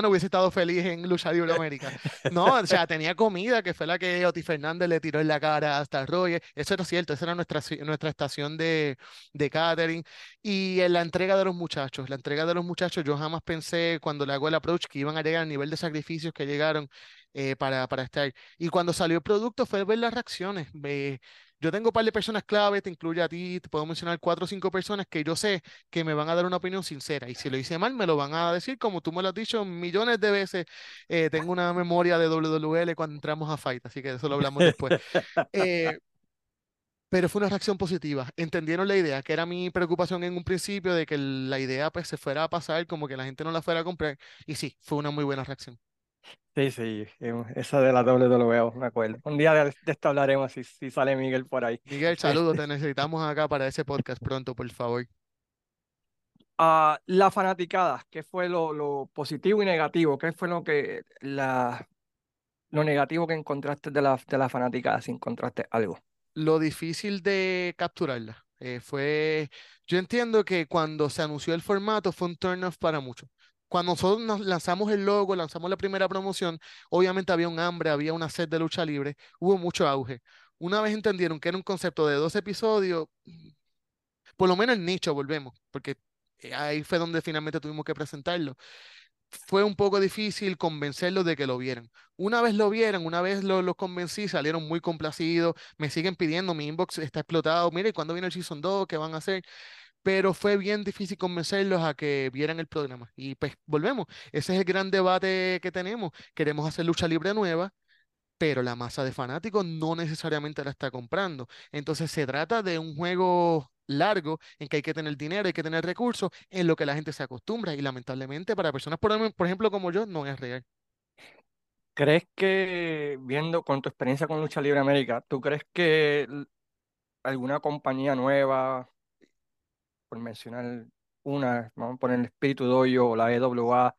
Speaker 2: Hubiese estado feliz en Lucha Libre América. No, o sea, tenía comida, que fue la que Oti Fernández le tiró en la cara hasta Roger. Eso era cierto, esa era nuestra, nuestra estación de, de catering. Y en la entrega de los muchachos, la entrega de los muchachos, yo jamás pensé cuando le hago el approach que iban a llegar al nivel de sacrificios que llegaron eh, para, para estar. Y cuando salió el producto fue ver las reacciones. Ve- yo tengo un par de personas clave, te incluye a ti, te puedo mencionar cuatro o cinco personas que yo sé que me van a dar una opinión sincera. Y si lo hice mal, me lo van a decir, como tú me lo has dicho millones de veces. Eh, tengo una memoria de WWL cuando entramos a Fight, así que eso lo hablamos después. Eh, pero fue una reacción positiva. Entendieron la idea, que era mi preocupación en un principio de que la idea pues se fuera a pasar, como que la gente no la fuera a comprar. Y sí, fue una muy buena reacción.
Speaker 1: Sí, sí, eh, esa de la WWE, me acuerdo. Un día de, esto hablaremos si, si sale Miguel por ahí.
Speaker 2: Miguel, saludos, te necesitamos acá para ese podcast pronto, por favor.
Speaker 1: ah, la fanaticada, ¿qué fue lo, lo positivo y negativo? ¿Qué fue lo que la, lo negativo que encontraste de la, de la fanaticada, si encontraste algo?
Speaker 2: lo difícil de capturarla. eh, fue, yo entiendo que cuando se anunció el formato fue un turn off para muchos. Cuando nosotros nos lanzamos el logo, lanzamos la primera promoción, obviamente había un hambre, había una sed de lucha libre, hubo mucho auge. Una vez entendieron que era un concepto de dos episodios, por lo menos el nicho, volvemos, porque eh, ahí fue donde finalmente tuvimos que presentarlo fue un poco difícil convencerlos de que lo vieran. Una vez lo vieran, una vez lo- los convencí, salieron muy complacidos, me siguen pidiendo, mi inbox está explotado, mire, ¿cuándo viene el Season 2? ¿Qué van a hacer? Pero fue bien difícil convencerlos a que vieran el programa. Y pues volvemos, ese es el gran debate que tenemos. Queremos hacer lucha libre nueva, pero la masa de fanáticos no necesariamente la está comprando. Entonces se trata de un juego largo en que hay que tener dinero, hay que tener recursos, en lo que la gente se acostumbra y lamentablemente para personas, por, em- ejemplo, como yo, no es real.
Speaker 1: ¿Crees que, viendo con tu experiencia con Lucha Libre América, ¿tú crees que alguna compañía nueva, por mencionar una, vamos a poner el Espíritu Dojo o la EWA,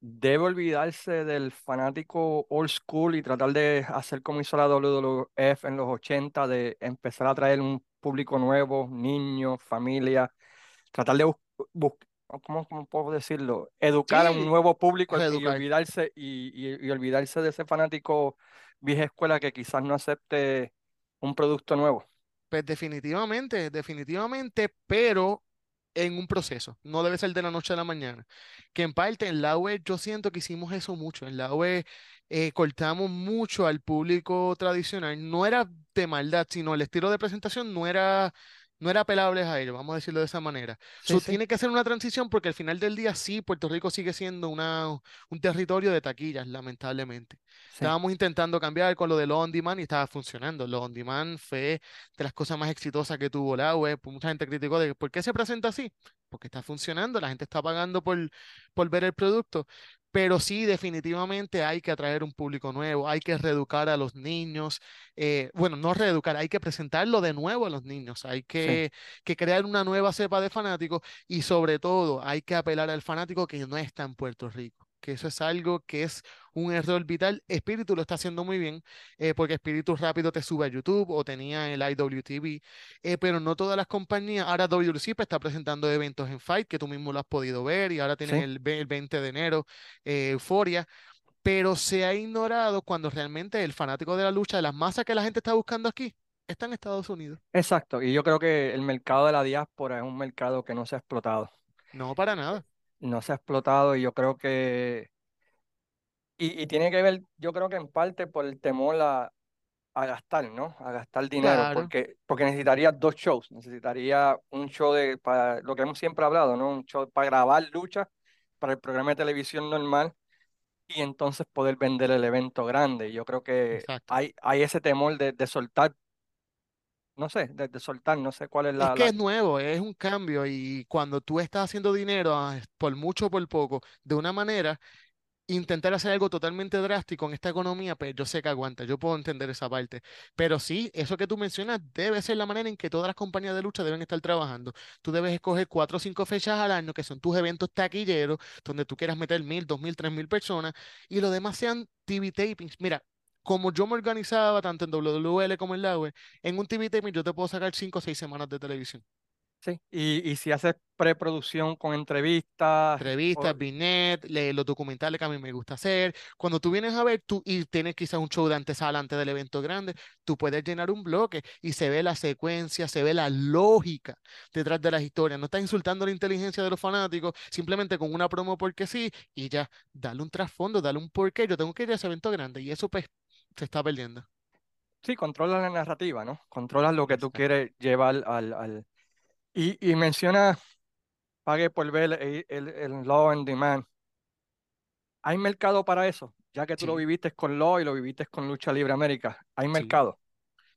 Speaker 1: debe olvidarse del fanático old school y tratar de hacer como hizo la WWF en los 80, de empezar a traer un público nuevo, niños, familia, tratar de buscar, ¿cómo, cómo puedo decirlo? Educar a un nuevo público y olvidarse, y, y- y olvidarse de ese fanático vieja escuela que quizás no acepte un producto nuevo.
Speaker 2: Pues definitivamente, definitivamente, pero en un proceso, no debe ser de la noche a la mañana. Que en parte en la web yo siento que hicimos eso mucho, en la web eh, cortamos mucho al público tradicional, no era de maldad, sino el estilo de presentación no era, no era apelable a ellos, vamos a decirlo de esa manera.
Speaker 1: Sí,
Speaker 2: So,
Speaker 1: sí,
Speaker 2: tiene que ser una transición porque al final del día sí, Puerto Rico sigue siendo una, un territorio de taquillas, lamentablemente.
Speaker 1: sí,
Speaker 2: Estábamos intentando cambiar con lo de lo on demand y estaba funcionando. Lo on demand fue de las cosas más exitosas que tuvo la web. Pues mucha gente criticó de por qué se presenta así. Porque está funcionando, la gente está pagando por, por ver el producto. Pero sí, definitivamente hay que atraer un público nuevo, hay que reeducar a los niños. eh, bueno, no reeducar, hay que presentarlo de nuevo a los niños, hay
Speaker 1: sí,
Speaker 2: que, que crear una nueva cepa de fanáticos y sobre todo hay que apelar al fanático que no está en Puerto Rico. Que eso es algo que es un error vital. Espíritu lo está haciendo muy bien, eh, porque Espíritu rápido te sube a YouTube o tenía el IWTV, eh, pero no todas las compañías. Ahora WCP está presentando eventos en Fight, que tú mismo lo has podido ver, y ahora tienen
Speaker 1: sí.
Speaker 2: el, ve- el 20 de enero, eh, Euforia, pero se ha ignorado cuando realmente el fanático de la lucha, de las masas que la gente está buscando aquí, está en Estados Unidos.
Speaker 1: Exacto. Y yo creo que el mercado de la diáspora es un mercado que no se ha explotado.
Speaker 2: No, para nada.
Speaker 1: No se ha explotado y yo creo que Y, y tiene que ver, yo creo que en parte por el temor a, a gastar, ¿no? A gastar dinero,
Speaker 2: Claro,
Speaker 1: porque, porque necesitaría dos shows. Necesitaría un show de, para lo que hemos siempre hablado, ¿no? Un show para grabar lucha para el programa de televisión normal y entonces poder vender el evento grande. Yo creo que
Speaker 2: exacto.
Speaker 1: hay, hay ese temor de, de soltar, no sé, de, de soltar, no sé cuál es
Speaker 2: Es
Speaker 1: la,
Speaker 2: que
Speaker 1: la...
Speaker 2: es nuevo, es un cambio y cuando tú estás haciendo dinero, ah, por mucho o por poco, de una manera, intentar hacer algo totalmente drástico en esta economía, pues yo sé que aguanta, yo puedo entender esa parte. Pero sí, eso que tú mencionas debe ser la manera en que todas las compañías de lucha deben estar trabajando. Tú debes escoger cuatro o cinco fechas al año, que son tus eventos taquilleros, donde tú quieras meter mil, dos mil, tres mil personas, y lo demás sean TV tapings. Mira. Como yo me organizaba tanto en WWL como en la web, en un TV taping yo te puedo sacar cinco o seis semanas de televisión.
Speaker 1: Sí, y, y si haces preproducción con entrevistas, o-
Speaker 2: Entrevistas, le- los documentales que a mí me gusta hacer. Cuando tú vienes a ver tú y tienes quizás un show de antesala antes del evento grande, tú puedes llenar un bloque y se ve la secuencia, se ve la lógica detrás de las historias. No estás insultando la inteligencia de los fanáticos, simplemente con una promo porque sí y ya, dale un trasfondo, dale un porqué. Yo tengo que ir a ese evento grande y eso pues se está perdiendo.
Speaker 1: sí, controlas la narrativa, ¿no? Controlas lo que tú quieres llevar al, al... Y, y menciona pague por ver el, el, el Law on Demand. ¿Hay mercado para eso? Ya que tú lo viviste con Law y lo viviste con Lucha Libre América. ¿Hay mercado?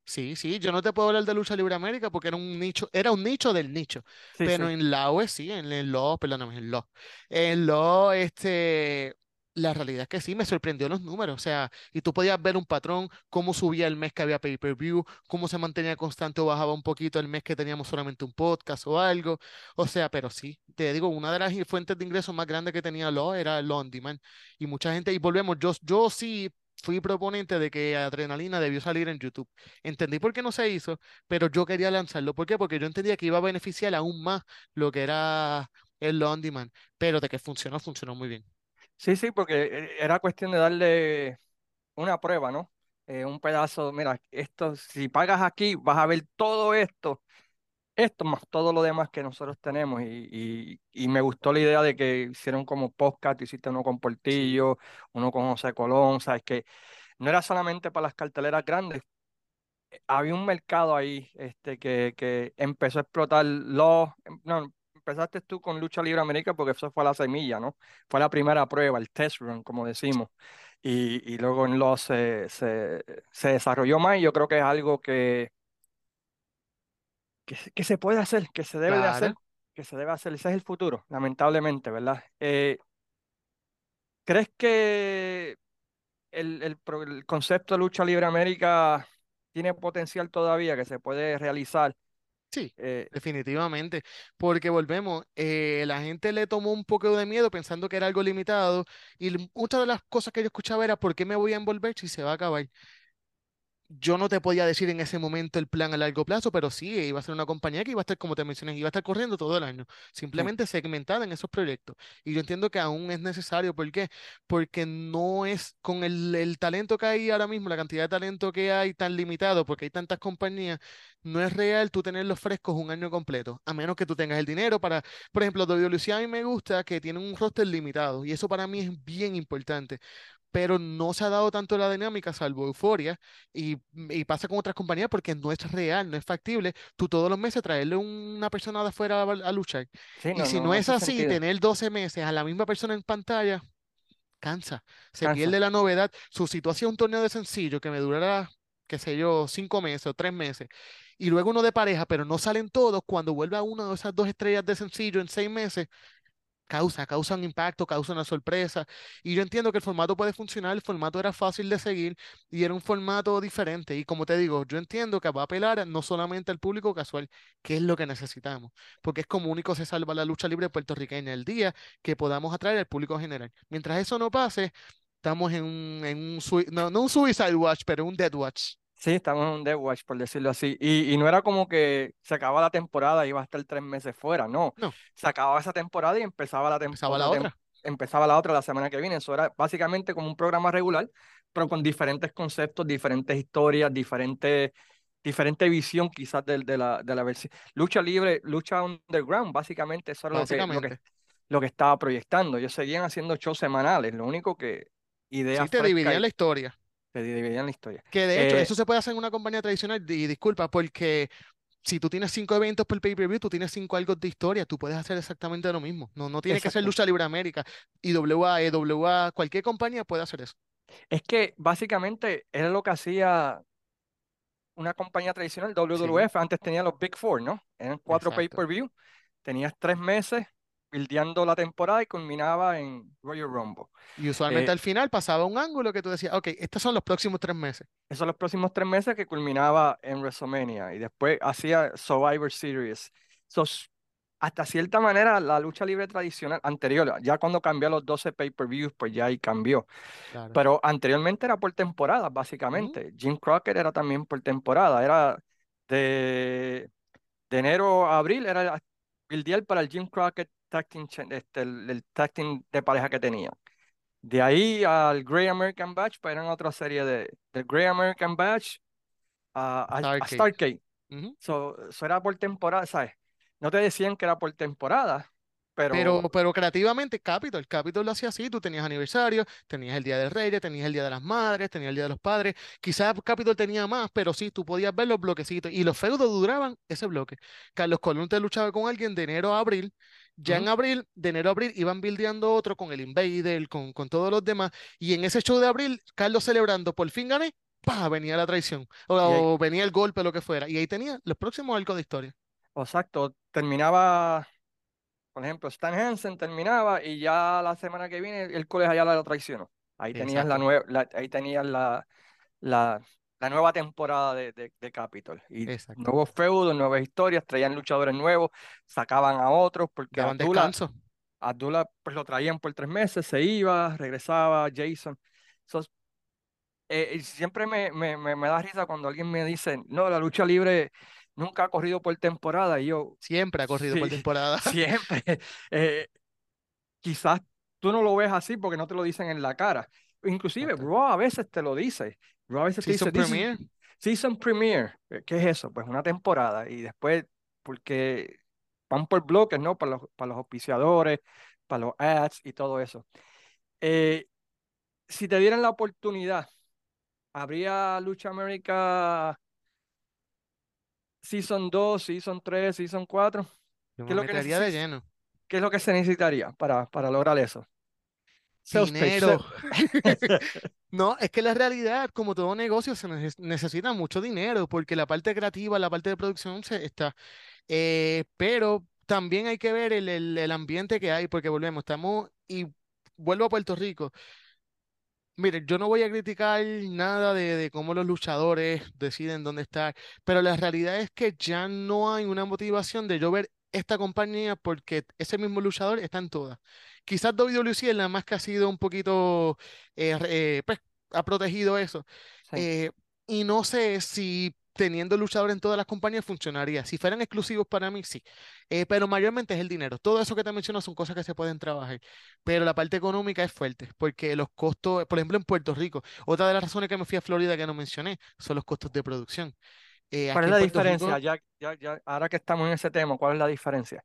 Speaker 2: Sí, sí, yo no te puedo hablar de Lucha Libre América porque era un nicho, era un nicho del nicho,
Speaker 1: Sí,
Speaker 2: pero en la OE sí, en el LO, perdóname, en LO. En LO, este, la realidad es que sí, me sorprendió los números, o sea, y tú podías ver un patrón, cómo subía el mes que había pay-per-view, cómo se mantenía constante o bajaba un poquito el mes que teníamos solamente un podcast o algo, o sea, pero sí, te digo, una de las fuentes de ingresos más grandes que tenía LO era el on demand, y mucha gente, y volvemos, yo, yo sí fui proponente de que Adrenalina debió salir en YouTube. Entendí por qué no se hizo, pero yo quería lanzarlo. ¿Por qué? Porque yo entendía que iba a beneficiar aún más lo que era el on demand, pero de que funcionó, funcionó muy bien.
Speaker 1: Sí, sí, porque eh, era cuestión de darle una prueba, ¿no? Eh, un pedazo, mira, esto, si pagas aquí, vas a ver todo esto, esto más todo lo demás que nosotros tenemos. Y, y, y me gustó la idea de que hicieron como podcast, hiciste uno con Portillo, uno con José Colón, sabes que no era solamente para las carteleras grandes, había un mercado ahí este, que, que empezó a explotar los... No, empezaste tú con Lucha Libre América porque eso fue la semilla, ¿no? Fue la primera prueba, el test run, como decimos. Y, y luego en los se, se, se desarrolló más y yo creo que es algo que, que, que se puede hacer, que se debe de hacer, que se debe hacer. Ese es el futuro, lamentablemente, ¿verdad? Eh, ¿crees que el, el el concepto de lucha libre América tiene potencial todavía, que se puede realizar?
Speaker 2: Sí,
Speaker 1: Eh,
Speaker 2: definitivamente, porque volvemos, eh, la gente le tomó un poco de miedo pensando que era algo limitado y muchas de las cosas que yo escuchaba era, ¿por qué me voy a envolver si se va a acabar? Yo no te podía decir en ese momento el plan a largo plazo, pero sí, iba a ser una compañía que iba a estar, como te mencioné, iba a estar corriendo todo el año, simplemente segmentada en esos proyectos. Y yo entiendo que aún es necesario, ¿por qué? Porque no es con el, el talento que hay ahora mismo, la cantidad de talento que hay tan limitado, porque hay tantas compañías, no es real tú tenerlos frescos un año completo, a menos que tú tengas el dinero para, por ejemplo, WLC a mí me gusta que tiene un roster limitado, y eso para mí es bien importante pero no se ha dado tanto la dinámica, salvo Euforia, y, y pasa con otras compañías porque no es real, no es factible. Tú todos los meses traerle una persona de afuera a, a luchar.
Speaker 1: sí,
Speaker 2: Y si
Speaker 1: no
Speaker 2: no es así,
Speaker 1: sentido.
Speaker 2: tener 12 meses a la misma persona en pantalla, cansa, se
Speaker 1: Cansa.
Speaker 2: pierde la novedad. Su situación, un torneo de sencillo que me durará, qué sé yo, cinco meses o tres meses. Y luego uno de pareja, pero no salen todos. Cuando vuelve a una de esas dos estrellas de sencillo en seis meses, causa, causa un impacto, causa una sorpresa. Y yo entiendo que el formato puede funcionar, el formato era fácil de seguir y era un formato diferente. Y como te digo, yo entiendo que va a apelar no solamente al público casual, que es lo que necesitamos, porque es como único se salva la lucha libre puertorriqueña el día que podamos atraer al público general. Mientras eso no pase, estamos en un, en un no, no un suicide watch, pero un dead watch.
Speaker 1: Sí, estamos en un Death Watch, por decirlo así. Y, y no era como que se acababa la temporada y iba a estar tres meses fuera, no.
Speaker 2: No,
Speaker 1: Se acababa esa temporada y empezaba la tem-
Speaker 2: empezaba la
Speaker 1: otra tem- empezaba la otra la semana que viene. Eso era básicamente como un programa regular, pero con diferentes conceptos, diferentes historias, diferente, diferente visión quizás de, de la, de la versión. Lucha libre, lucha underground, básicamente eso era lo que, lo que,
Speaker 2: Básicamente.
Speaker 1: lo que estaba proyectando. Ellos seguían haciendo shows semanales, lo único que
Speaker 2: Sí,
Speaker 1: ideas
Speaker 2: te
Speaker 1: frescas
Speaker 2: dividían
Speaker 1: y
Speaker 2: la historia.
Speaker 1: Te dividían la historia.
Speaker 2: Que de hecho,
Speaker 1: Eh,
Speaker 2: eso se puede hacer en una compañía tradicional. Y disculpa, porque si tú tienes cinco eventos por pay-per-view, tú tienes cinco algo de historia, tú puedes hacer exactamente lo mismo. No, no tiene que ser. Lucha Libre América, IWA, EWA, cualquier compañía puede hacer eso.
Speaker 1: Es que básicamente era lo que hacía una compañía tradicional,
Speaker 2: Sí,
Speaker 1: WWF, antes tenía los Big Four, ¿no? Eran cuatro pay-per-view, tenías tres meses buildeando la temporada y culminaba en Royal Rumble.
Speaker 2: Y usualmente
Speaker 1: Eh,
Speaker 2: al final pasaba un ángulo que tú decías, ok, estos son los próximos tres meses.
Speaker 1: esos son los próximos tres meses que culminaba en WrestleMania y después hacía Survivor Series. So, hasta cierta manera, la lucha libre tradicional anterior, ya cuando cambió los 12 pay-per-views, pues ya ahí cambió.
Speaker 2: Claro.
Speaker 1: Pero anteriormente era por temporada, básicamente. Jim Crockett era también por temporada. Era de, de enero a abril, era el para el Jim Crockett Tag Team, este, el, el tag team de pareja que tenía. De ahí al Great American Batch, pues eran otra serie de, del Great American Batch a, a,
Speaker 2: Hasta
Speaker 1: a
Speaker 2: arcade.
Speaker 1: Starrcade.
Speaker 2: Ujú.
Speaker 1: So, eso era por temporada, ¿sabes? No te decían que era por temporada,
Speaker 2: Pero,
Speaker 1: pero
Speaker 2: pero creativamente, Capitol, Capitol lo hacía así, tú tenías aniversario, tenías el Día del Reyes, tenías el Día de las Madres, tenías el Día de los Padres, quizás Capitol tenía más, pero sí, tú podías ver los bloquecitos y los feudos duraban ese bloque. Carlos Colón te luchaba con alguien de enero a abril, ya en abril, de enero a abril, iban buildeando otro con el Invader, con, con todos los demás, y en ese show de abril, Carlos celebrando, por fin gané, ¡pah! venía la traición,
Speaker 1: ahí,
Speaker 2: o, o venía el golpe, lo que fuera, y ahí tenía los próximos arcos de historia.
Speaker 1: exacto, terminaba Por ejemplo, Stan Hansen terminaba y ya la semana que viene el colegio ya la traicionó. Ahí tenías la, nueva ahí tenías la, la, la nueva temporada de, de, de Capitol. Y
Speaker 2: exacto.
Speaker 1: nuevos feudos, nuevas historias, traían luchadores nuevos, sacaban a otros, porque
Speaker 2: Daban
Speaker 1: Abdullah,
Speaker 2: descanso.
Speaker 1: Abdullah pues lo traían por tres meses, se iba, regresaba, Jason. So, eh, y siempre me, me, me, me da risa cuando alguien me dice, no, la lucha libre nunca ha corrido por temporada. Y yo,
Speaker 2: Siempre ha corrido por temporada.
Speaker 1: siempre. Eh, quizás tú no lo ves así porque no te lo dicen en la cara. Inclusive. Raw a veces te lo dice. Raw a veces te
Speaker 2: Season
Speaker 1: dice, This is
Speaker 2: Premiere.
Speaker 1: season premiere. Eh, ¿Qué es eso? Pues una temporada. Y después, porque van por bloques, ¿no? Para los, para los auspiciadores, para los ads y todo eso. Eh, si te dieran la oportunidad, ¿habría Lucha América Season 2, Season 3, Season 4?
Speaker 2: Yo
Speaker 1: ¿Qué
Speaker 2: me
Speaker 1: es lo que
Speaker 2: de lleno.
Speaker 1: qué es lo que se necesitaría para, para lograr eso?
Speaker 2: Dinero. No, es que la realidad, como todo negocio, se neces- necesita mucho dinero porque la parte creativa, la parte de producción se está, eh, pero también hay que ver el, el- el ambiente que hay porque volvemos, estamos y vuelvo a Puerto Rico. Mire, yo no voy a criticar nada de, de cómo los luchadores deciden dónde estar, pero la realidad es que ya no hay una motivación de yo ver esta compañía porque ese mismo luchador está en todas. Quizás WWE es la más que ha sido un poquito, eh, eh, pues, ha protegido eso.
Speaker 1: Sí.
Speaker 2: Eh, y no sé si teniendo luchadores en todas las compañías funcionaría. Si fueran exclusivos para mí, sí. Eh, pero mayormente es el dinero. Todo eso que te menciono son cosas que se pueden trabajar pero la parte económica es fuerte, porque los costos, por ejemplo, en Puerto Rico, otra de las razones que me fui a Florida que no mencioné son los costos de producción. Eh,
Speaker 1: ¿Cuál es la diferencia?
Speaker 2: Rico
Speaker 1: Ya, ya, ya, ahora que estamos en ese tema, ¿cuál es la diferencia?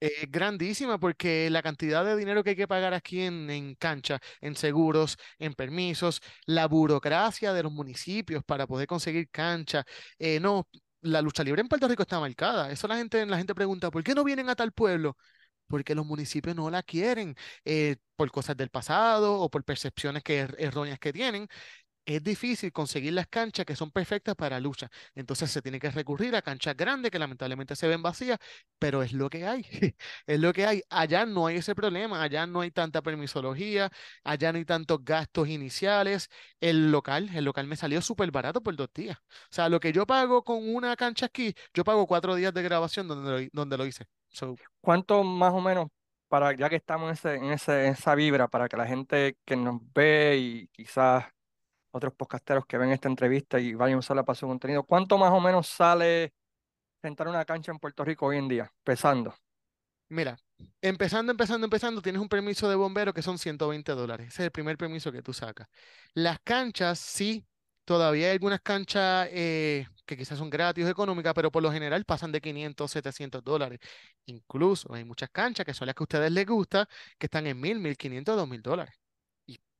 Speaker 2: Es grandísima porque la cantidad de dinero que hay que pagar aquí en, cancha, en seguros, en permisos, la burocracia de los municipios para poder conseguir cancha, eh, no. La lucha libre en Puerto Rico está marcada. Eso la gente, la gente pregunta, ¿por qué no vienen a tal pueblo? porque los municipios no la quieren eh, por cosas del pasado o por percepciones que, er- erróneas que tienen. Es difícil conseguir las canchas que son perfectas para lucha. Entonces se tiene que recurrir a canchas grandes que lamentablemente se ven vacías, pero es lo que hay. Es lo que hay. Allá no hay ese problema. Allá no hay tanta permisología. Allá no hay tantos gastos iniciales. El local, el local me salió súper barato por dos días. O sea, lo que yo pago con una cancha aquí, yo pago cuatro días de grabación donde lo, donde lo hice. So,
Speaker 1: ¿Cuánto más o menos, para ya que estamos en, ese, en, ese, en esa vibra, para que la gente que nos ve y quizás otros podcasteros que ven esta entrevista y vayan a usarla para su contenido, ¿cuánto más o menos sale rentar una cancha en Puerto Rico hoy en día, pesando?
Speaker 2: Mira, empezando, empezando, empezando, tienes un permiso de bombero que son 120 dólares. Ese es el primer permiso que tú sacas. Las canchas, sí, todavía hay algunas canchas eh, que quizás son gratis económicas, pero por lo general pasan de 500, 700 dólares. Incluso hay muchas canchas que son las que a ustedes les gusta, que están en 1000, 1500, 2000 dólares.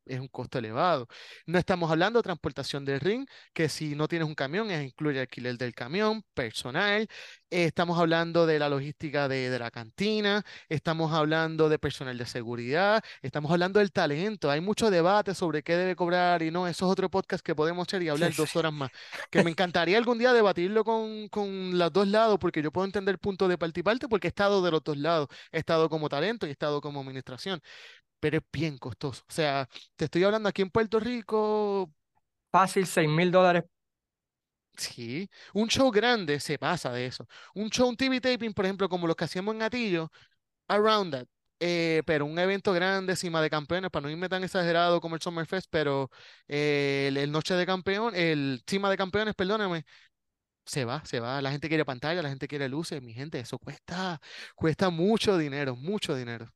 Speaker 2: Es un costo elevado. No estamos hablando de transportación del ring, que si no tienes un camión, es incluye alquiler del camión, personal. Estamos hablando de la logística de, la cantina, estamos hablando de personal de seguridad, estamos hablando del talento. Hay mucho debate sobre qué debe cobrar y no. Eso es otro podcast que podemos hacer y hablar dos horas más. Que me encantaría algún día debatirlo con, con los dos lados, porque yo puedo entender puntos de parte y parte, porque he estado de los dos lados. He estado como talento y he estado como administración pero es bien costoso. O sea, te estoy hablando aquí en Puerto Rico,
Speaker 1: Fácil, seis mil dólares.
Speaker 2: sí, un show grande se pasa de eso. Un show, un TV taping, por ejemplo, como los que hacíamos en Atillo, around that. Eh, pero un evento grande, cima de campeones, para no irme tan exagerado como el Summerfest, pero eh, el, el Noche de Campeón, el cima de campeones, perdóname, se va, se va. La gente quiere pantalla, la gente quiere luces, mi gente, eso cuesta, cuesta mucho dinero, mucho dinero.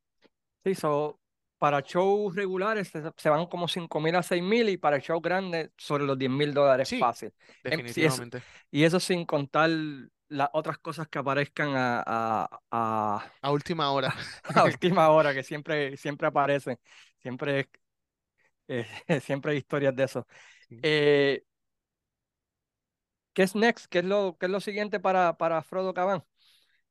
Speaker 1: Sí, so, para shows regulares se, se van como cinco mil a seis mil y para shows grandes sobre los diez mil dólares
Speaker 2: Sí,
Speaker 1: fácil. Em, eso-
Speaker 2: definitivamente.
Speaker 1: y eso sin contar las otras cosas que aparezcan a, a, a,
Speaker 2: A última hora.
Speaker 1: a última hora, que siempre, siempre aparecen. Siempre, eh, siempre hay historias de eso.
Speaker 2: Sí.
Speaker 1: Eh, ¿qué es next? ¿Qué es lo, qué es lo siguiente para, para Frodo Cabán?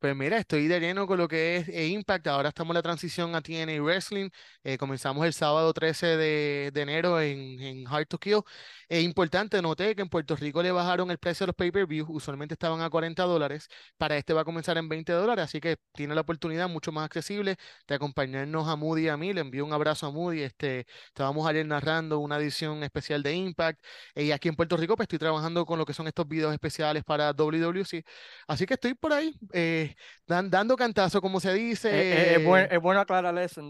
Speaker 2: Pues mira, estoy de lleno con lo que es eh, Impact. Ahora estamos en la transición a TNA Wrestling. Eh, comenzamos el sábado 13 de, enero en, Hard to Kill. Es importante, noté que en Puerto Rico le bajaron el precio de los pay-per-views. Usualmente estaban a 40 dólares. Para este va a comenzar en 20 dólares. Así que tiene la oportunidad mucho más accesible de acompañarnos a Moody y a mí. Le envío un abrazo a Moody. Este, estábamos ayer narrando una edición especial de Impact. Eh, y aquí en Puerto Rico pues, estoy trabajando con lo que son estos videos especiales para WWC. Así que estoy por ahí. eh, Dan- dando cantazo, como se
Speaker 1: Eh, eh,
Speaker 2: dice.
Speaker 1: es, buen- es bueno aclarar eso. En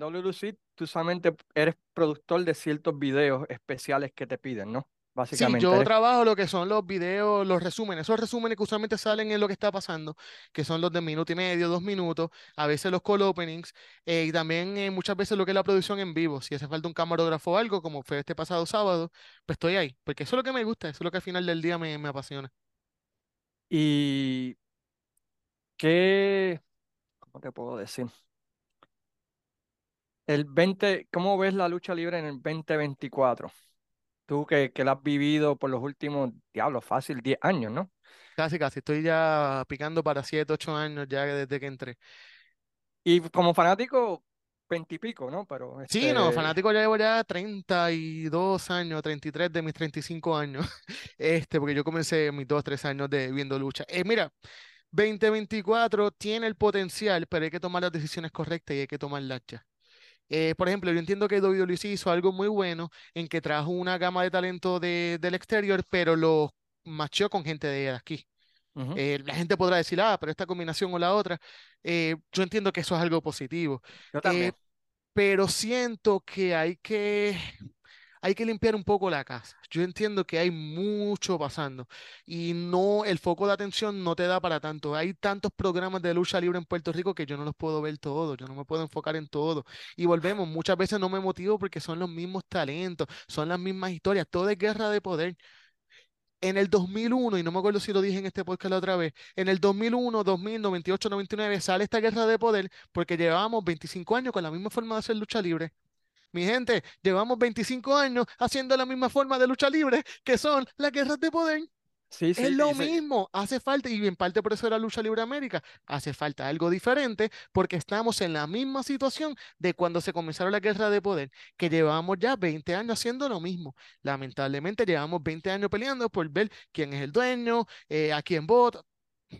Speaker 1: tú solamente eres productor de ciertos videos especiales que te piden, ¿no?
Speaker 2: Sí,
Speaker 1: Básicamente.
Speaker 2: yo
Speaker 1: eres-
Speaker 2: trabajo lo que son los videos, los resúmenes, esos resúmenes que usualmente salen en lo que está pasando, que son los de minuto y medio, dos minutos, a veces los call openings, eh, y también eh, muchas veces lo que es la producción en vivo. Si hace falta un camarógrafo o algo, como fue este pasado sábado, pues estoy ahí, porque eso es lo que me gusta, eso es lo que al final del día me, me apasiona.
Speaker 1: Y qué, ¿cómo te puedo decir? El 20, ¿cómo ves la lucha libre en el 2024? Tú que, que la has vivido por los últimos, diablo, fácil, 10 años, ¿no?
Speaker 2: Casi, casi, estoy ya picando para siete, ocho años ya desde que entré.
Speaker 1: Y como fanático, veintipico, ¿no? Pero
Speaker 2: Sí, no,
Speaker 1: este,
Speaker 2: fanático ya llevo ya 32 años, 33 de mis 35 años, este, porque yo comencé mis 2, 3 años de viendo lucha. Eh, mira, 2024 tiene el potencial, pero hay que tomar las decisiones correctas y hay que tomarlas ya. Eh, por ejemplo, yo entiendo que WWE hizo algo muy bueno en que trajo una gama de talento de- del exterior, pero lo macheó con gente de aquí. Eh, la gente podrá decir, ah, pero esta combinación o la otra. eh, yo entiendo que eso es algo positivo.
Speaker 1: yo también.
Speaker 2: pero siento que hay que, hay que limpiar un poco la casa. Yo entiendo que hay mucho pasando y no, el foco de atención no te da para tanto. Hay tantos programas de lucha libre en Puerto Rico que yo no los puedo ver todos, yo no me puedo enfocar en todo. Y volvemos, muchas veces no me motivo porque son los mismos talentos, son las mismas historias, todo es guerra de poder. En el 2001, y no me acuerdo si lo dije en este podcast la otra vez, en el 2001, 2000, 98, 99 sale esta guerra de poder porque llevábamos 25 años con la misma forma de hacer lucha libre. Mi gente, llevamos 25 años haciendo la misma forma de lucha libre, que son las guerras de poder.
Speaker 1: Sí,
Speaker 2: Es
Speaker 1: sí,
Speaker 2: lo
Speaker 1: y se-
Speaker 2: mismo, hace falta, y en parte por eso era Lucha Libre América, hace falta algo diferente porque estamos en la misma situación de cuando se comenzaron las guerras de poder, que llevamos ya 20 años haciendo lo mismo. Lamentablemente llevamos 20 años peleando por ver quién es el dueño, eh, a quién vota.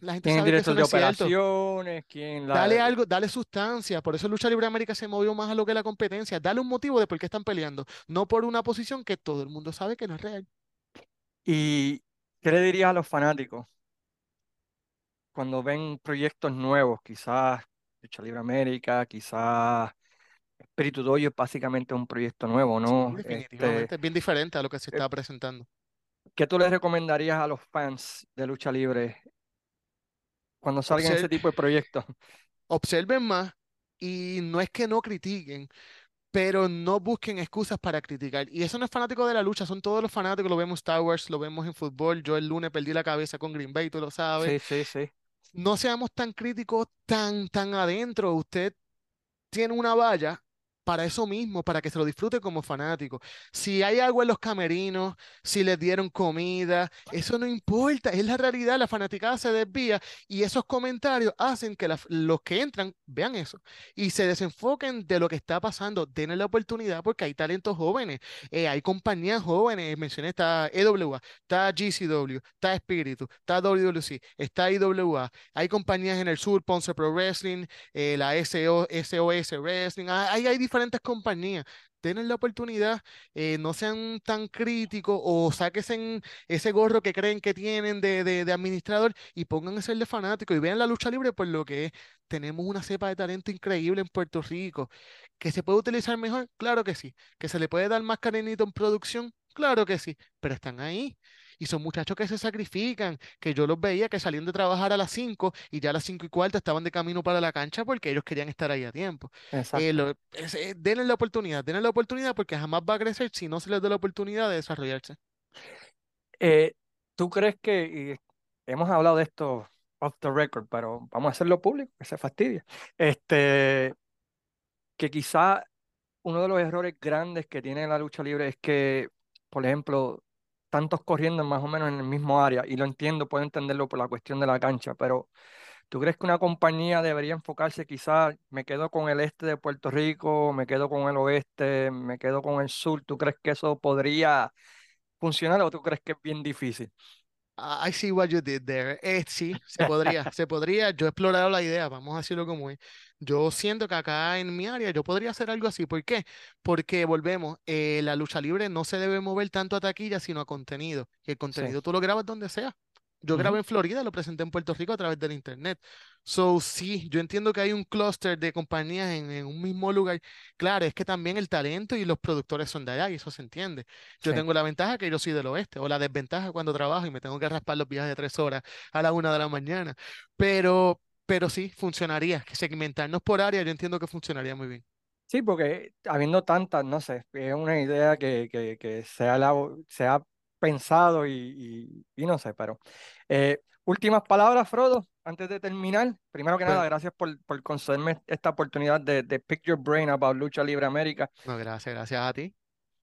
Speaker 2: La gente que eso
Speaker 1: director
Speaker 2: no
Speaker 1: de operaciones, quién la...
Speaker 2: Dale algo, dale sustancia. Por eso Lucha Libre América se movió más a lo que la competencia. Dale un motivo de por qué están peleando, no por una posición que todo el mundo sabe que no es real.
Speaker 1: ¿Y qué le dirías a los fanáticos cuando ven proyectos nuevos? Quizás Lucha Libre América, quizás Espíritu Doyo es básicamente un proyecto nuevo,
Speaker 2: Sí,
Speaker 1: ¿no? Este,
Speaker 2: definitivamente. Es bien diferente a lo que se
Speaker 1: eh,
Speaker 2: estaba presentando.
Speaker 1: ¿qué tú les recomendarías a los fans de lucha libre cuando salgan ese tipo de proyectos?
Speaker 2: observen más y no es que no critiquen, pero no busquen excusas para criticar. Y eso no es fanático de la lucha, son todos los fanáticos. Lo vemos en Star Wars, lo vemos en fútbol. Yo el lunes perdí la cabeza con Green Bay, tú lo sabes.
Speaker 1: Sí, sí, sí.
Speaker 2: No seamos tan críticos tan, tan adentro. Usted tiene una valla para eso mismo, para que se lo disfrute como fanático. Si hay agua en los camerinos, si les dieron comida, eso no importa, es la realidad, la fanaticada se desvía y esos comentarios hacen que la- los que entran vean eso y se desenfoquen de lo que está pasando, denle la oportunidad porque hay talentos jóvenes, eh, hay compañías jóvenes, mencioné está EWA, está GCW, está Espíritu, está WWC, está IWA, hay compañías en el sur, Ponce Pro Wrestling, eh, la SO, SOS Wrestling, ah, hay, hay diferentes compañías. Denle la oportunidad, eh, no sean tan críticos o sáquense ese gorro que creen que tienen de, de, administrador y pónganse a ser de fanático y vean la lucha libre por lo que es. Tenemos una cepa de talento increíble en Puerto Rico. ¿Que se puede utilizar mejor? Claro que sí. ¿Que se le puede dar más cariñito en producción? Claro que sí. Pero están ahí. Y son muchachos que se sacrifican, que yo los veía que salían de trabajar a las 5 y ya a las 5 y cuarto estaban de camino para la cancha porque ellos querían estar ahí a tiempo. Eh,
Speaker 1: Exacto.
Speaker 2: lo- es- eh, denle la oportunidad, denle la oportunidad porque jamás va a crecer si no se les da la oportunidad de desarrollarse.
Speaker 1: Eh, ¿tú crees que, y hemos hablado de esto off the record, pero vamos a hacerlo público, que se fastidia, este, que quizá uno de los errores grandes que tiene la lucha libre es que, por ejemplo, tantos corriendo más o menos en el mismo área, y lo entiendo, puedo entenderlo por la cuestión de la cancha, pero ¿tú crees que una compañía debería enfocarse quizá, me quedo con el este de Puerto Rico, me quedo con el oeste, me quedo con el sur? ¿Tú crees que eso podría funcionar o tú crees que es bien difícil?
Speaker 2: I see what you did there. Eh, sí, se podría, se podría. Yo he explorado la idea, vamos a decirlo como es. Yo siento que acá en mi área yo podría hacer algo así. ¿Por qué? Porque volvemos, eh, la lucha libre no se debe mover tanto a taquilla, sino a contenido. Y el
Speaker 1: Sí.
Speaker 2: contenido tú lo grabas donde sea. Yo grabé en Florida, lo presenté en Puerto Rico a través del internet. So, sí, yo entiendo que hay un clúster de compañías en, en un mismo lugar. Claro, es que también el talento y los productores son de allá y eso se entiende. Yo
Speaker 1: Sí.
Speaker 2: tengo la ventaja que yo soy del oeste o la desventaja cuando trabajo y me tengo que raspar los viajes de tres horas a la una de la mañana. Pero, pero sí, funcionaría. Que segmentarnos por área, yo entiendo que funcionaría muy bien.
Speaker 1: Sí, porque habiendo tantas, no sé, es una idea que, que, que se ha, elabo- se ha pensado y, y- y no sé, pero eh, últimas palabras, Frodo, antes de terminar. Primero que nada,
Speaker 2: Bueno,
Speaker 1: gracias por, por concederme esta oportunidad de, de pick your brain about Lucha Libre América.
Speaker 2: no, gracias, gracias a ti.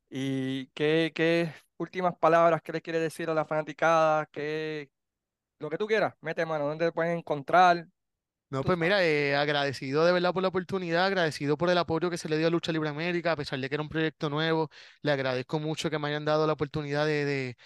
Speaker 1: ¿Y qué, qué últimas palabras que le quieres decir a la fanaticada? ¿Qué, lo que tú quieras, mete mano, ¿dónde te pueden encontrar?
Speaker 2: No, pues mira, eh, agradecido de verdad por la oportunidad, agradecido por el apoyo que se le dio a Lucha Libre América, a pesar de que era un proyecto nuevo, le agradezco mucho que me hayan dado la oportunidad de, de,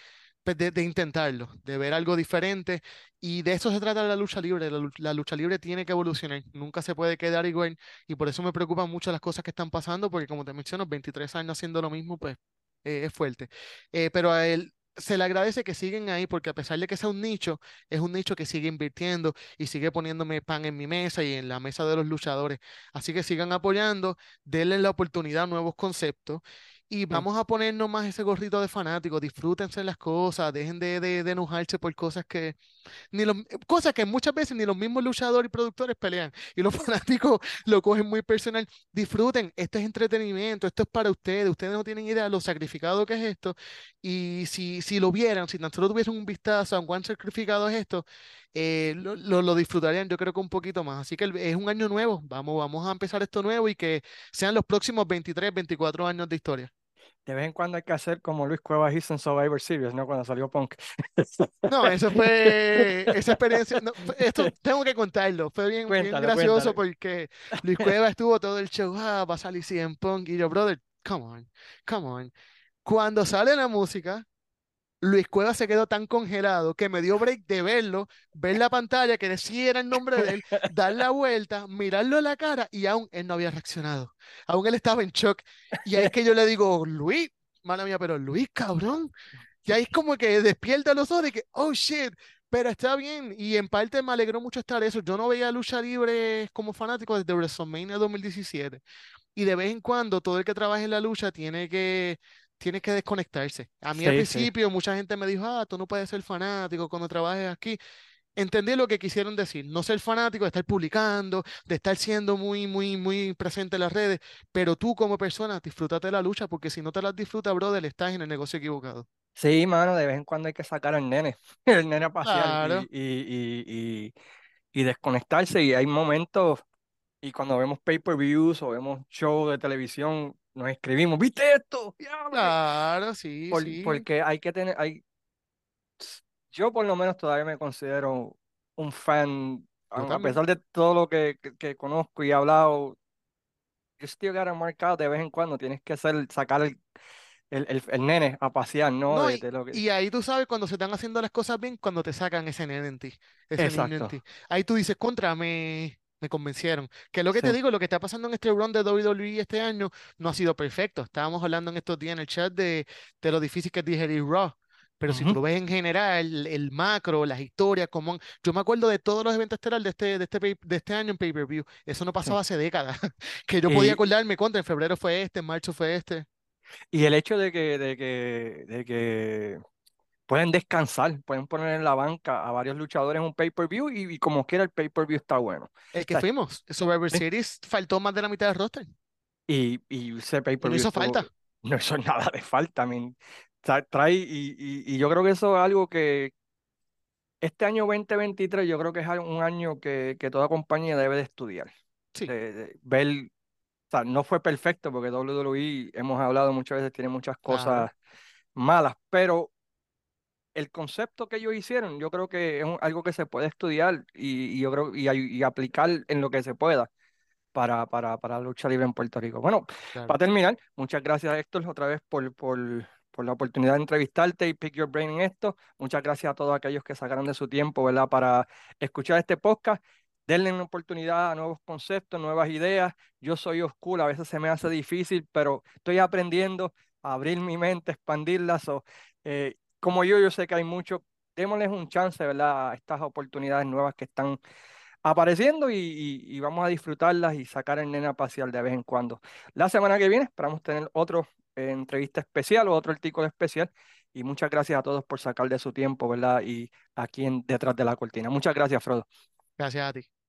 Speaker 2: pues, de- de intentarlo, de ver algo diferente. Y de eso se trata la lucha libre. La lucha libre tiene que evolucionar, nunca se puede quedar igual. Y por eso me preocupan mucho las cosas que están pasando, porque como te menciono, 23 años haciendo lo mismo, pues eh, es fuerte. Eh, pero a él se le agradece que siguen ahí, porque a pesar de que sea un nicho, es un nicho que sigue invirtiendo y sigue poniéndome pan en mi mesa y en la mesa de los luchadores. Así que sigan apoyando, denle la oportunidad a nuevos conceptos. Y vamos a ponernos más ese gorrito de fanático, disfrútense las cosas, dejen de, de, de enojarse por cosas que, ni los, cosas que muchas veces ni los mismos luchadores y productores pelean. Y los fanáticos lo cogen muy personal. Disfruten, esto es entretenimiento, esto es para ustedes, ustedes no tienen idea de lo sacrificado que es esto. Y si, si lo vieran, si tan solo tuviesen un vistazo a cuán sacrificado es esto, eh, lo, lo, lo disfrutarían yo creo que un poquito más. Así que el- es un año nuevo, vamos, vamos a empezar esto nuevo y que sean los próximos 23, 24 años de historia.
Speaker 1: De vez en cuando hay que hacer como Luis Cuevas hizo en Survivor Series, ¿no? Cuando salió Punk.
Speaker 2: No, eso fue esa experiencia. no, esto tengo que contarlo. Fue bien, bien gracioso
Speaker 1: cuéntalo.
Speaker 2: porque Luis Cueva estuvo todo el show. Ah, va a salir CM Punk. Y yo, brother, come on, come on. Cuando sale la música, Luis Cueva se quedó tan congelado que me dio break de verlo, ver la pantalla, que decía era el nombre de él, dar la vuelta, mirarlo a la cara y aún él no había reaccionado. Aún él estaba en shock. Y ahí es que yo le digo, Luis, mala mía, pero Luis, cabrón. Y ahí es como que despierta los ojos de que, oh shit, pero está bien. Y en parte me alegró mucho estar eso. Yo no veía lucha libre como fanático desde WrestleMania 2017. Y de vez en cuando todo el que trabaja en la lucha tiene que, tiene que desconectarse. A mí al
Speaker 1: sí.
Speaker 2: principio mucha gente me dijo, ah, tú no puedes ser fanático cuando trabajes aquí. Entendí lo que quisieron decir, no ser fanático de estar publicando, de estar siendo muy, muy, muy presente en las redes, pero tú como persona disfrútate de la lucha porque si no te las disfrutas, brother, estás en el negocio equivocado.
Speaker 1: Sí, mano, de vez en cuando hay que sacar al nene, el nene a pasear y,
Speaker 2: Claro,
Speaker 1: y, y, y, y desconectarse. Y hay momentos, y cuando vemos pay-per-views o vemos shows de televisión, nos escribimos, ¿viste esto? Diablo, que-".
Speaker 2: claro, sí,
Speaker 1: Por-
Speaker 2: sí,
Speaker 1: porque hay que tener, hay, yo por lo menos todavía me considero un fan,
Speaker 2: yo
Speaker 1: a pesar de todo lo que, que, que conozco y he hablado, you still gotta mark out de vez en cuando, tienes que hacer, sacar el, el, el, el nene a pasear, ¿no?
Speaker 2: No,
Speaker 1: De,
Speaker 2: y,
Speaker 1: de lo que...
Speaker 2: y ahí tú sabes cuando se están haciendo las cosas bien, cuando te sacan ese nene en ti, ese niño en
Speaker 1: Exacto,
Speaker 2: ti. Ahí tú dices, contra, me, me convencieron. Que lo que te digo, lo que está pasando en este run de WWE este año no ha sido perfecto. Estábamos hablando en estos días en el chat de, de lo difícil que es digerir Raw. Pero si tú lo ves en general, el, el macro, las historias, como yo me acuerdo de todos los eventos estelares de este, de este, de este año en pay-per-view. Eso no
Speaker 1: sí.
Speaker 2: pasaba hace décadas. Que yo podía
Speaker 1: Y,
Speaker 2: acordarme contra, en febrero fue este, en marzo fue este.
Speaker 1: y el hecho de que, de que, de que pueden descansar, pueden poner en la banca a varios luchadores un pay-per-view y, y como quiera el pay-per-view está bueno. O
Speaker 2: El que
Speaker 1: sea,
Speaker 2: fuimos, Survivor
Speaker 1: sí.
Speaker 2: Series, faltó más de la mitad del roster.
Speaker 1: Y, y ese
Speaker 2: Y no
Speaker 1: pay-per-view
Speaker 2: hizo
Speaker 1: estuvo,
Speaker 2: falta.
Speaker 1: no hizo nada de falta, tra- trae, y, y, y yo creo que eso es algo que este año 2023 yo creo que es un año que, que toda compañía debe de estudiar,
Speaker 2: Sí,
Speaker 1: de, de ver, o sea, no fue perfecto porque WWE, hemos hablado muchas veces, tiene muchas
Speaker 2: claro,
Speaker 1: cosas malas, pero el concepto que ellos hicieron, yo creo que es un- algo que se puede estudiar y, y yo creo y, aplicar en lo que se pueda para, para, para la lucha libre en Puerto Rico. Bueno, para terminar, muchas gracias Héctor otra vez por, por, por la oportunidad de entrevistarte y pick your brain en esto. Muchas gracias a todos aquellos que sacaron de su tiempo, ¿verdad? Para escuchar este podcast. Denle una oportunidad a nuevos conceptos, nuevas ideas. Yo soy oscuro, a veces se me hace difícil, pero estoy aprendiendo a abrir mi mente, expandirla. so, eh, como yo, yo sé que hay muchos. Démosles un chance, ¿verdad? A estas oportunidades nuevas que están apareciendo y, vamos a disfrutarlas y sacar el nene a pasear de vez en cuando. La semana que viene esperamos tener otro eh, entrevista especial o otro artículo especial y muchas gracias a todos por sacar de su tiempo, ¿verdad? Y aquí Detrás de la Cortina. Muchas gracias, Frodo.
Speaker 2: Gracias a ti.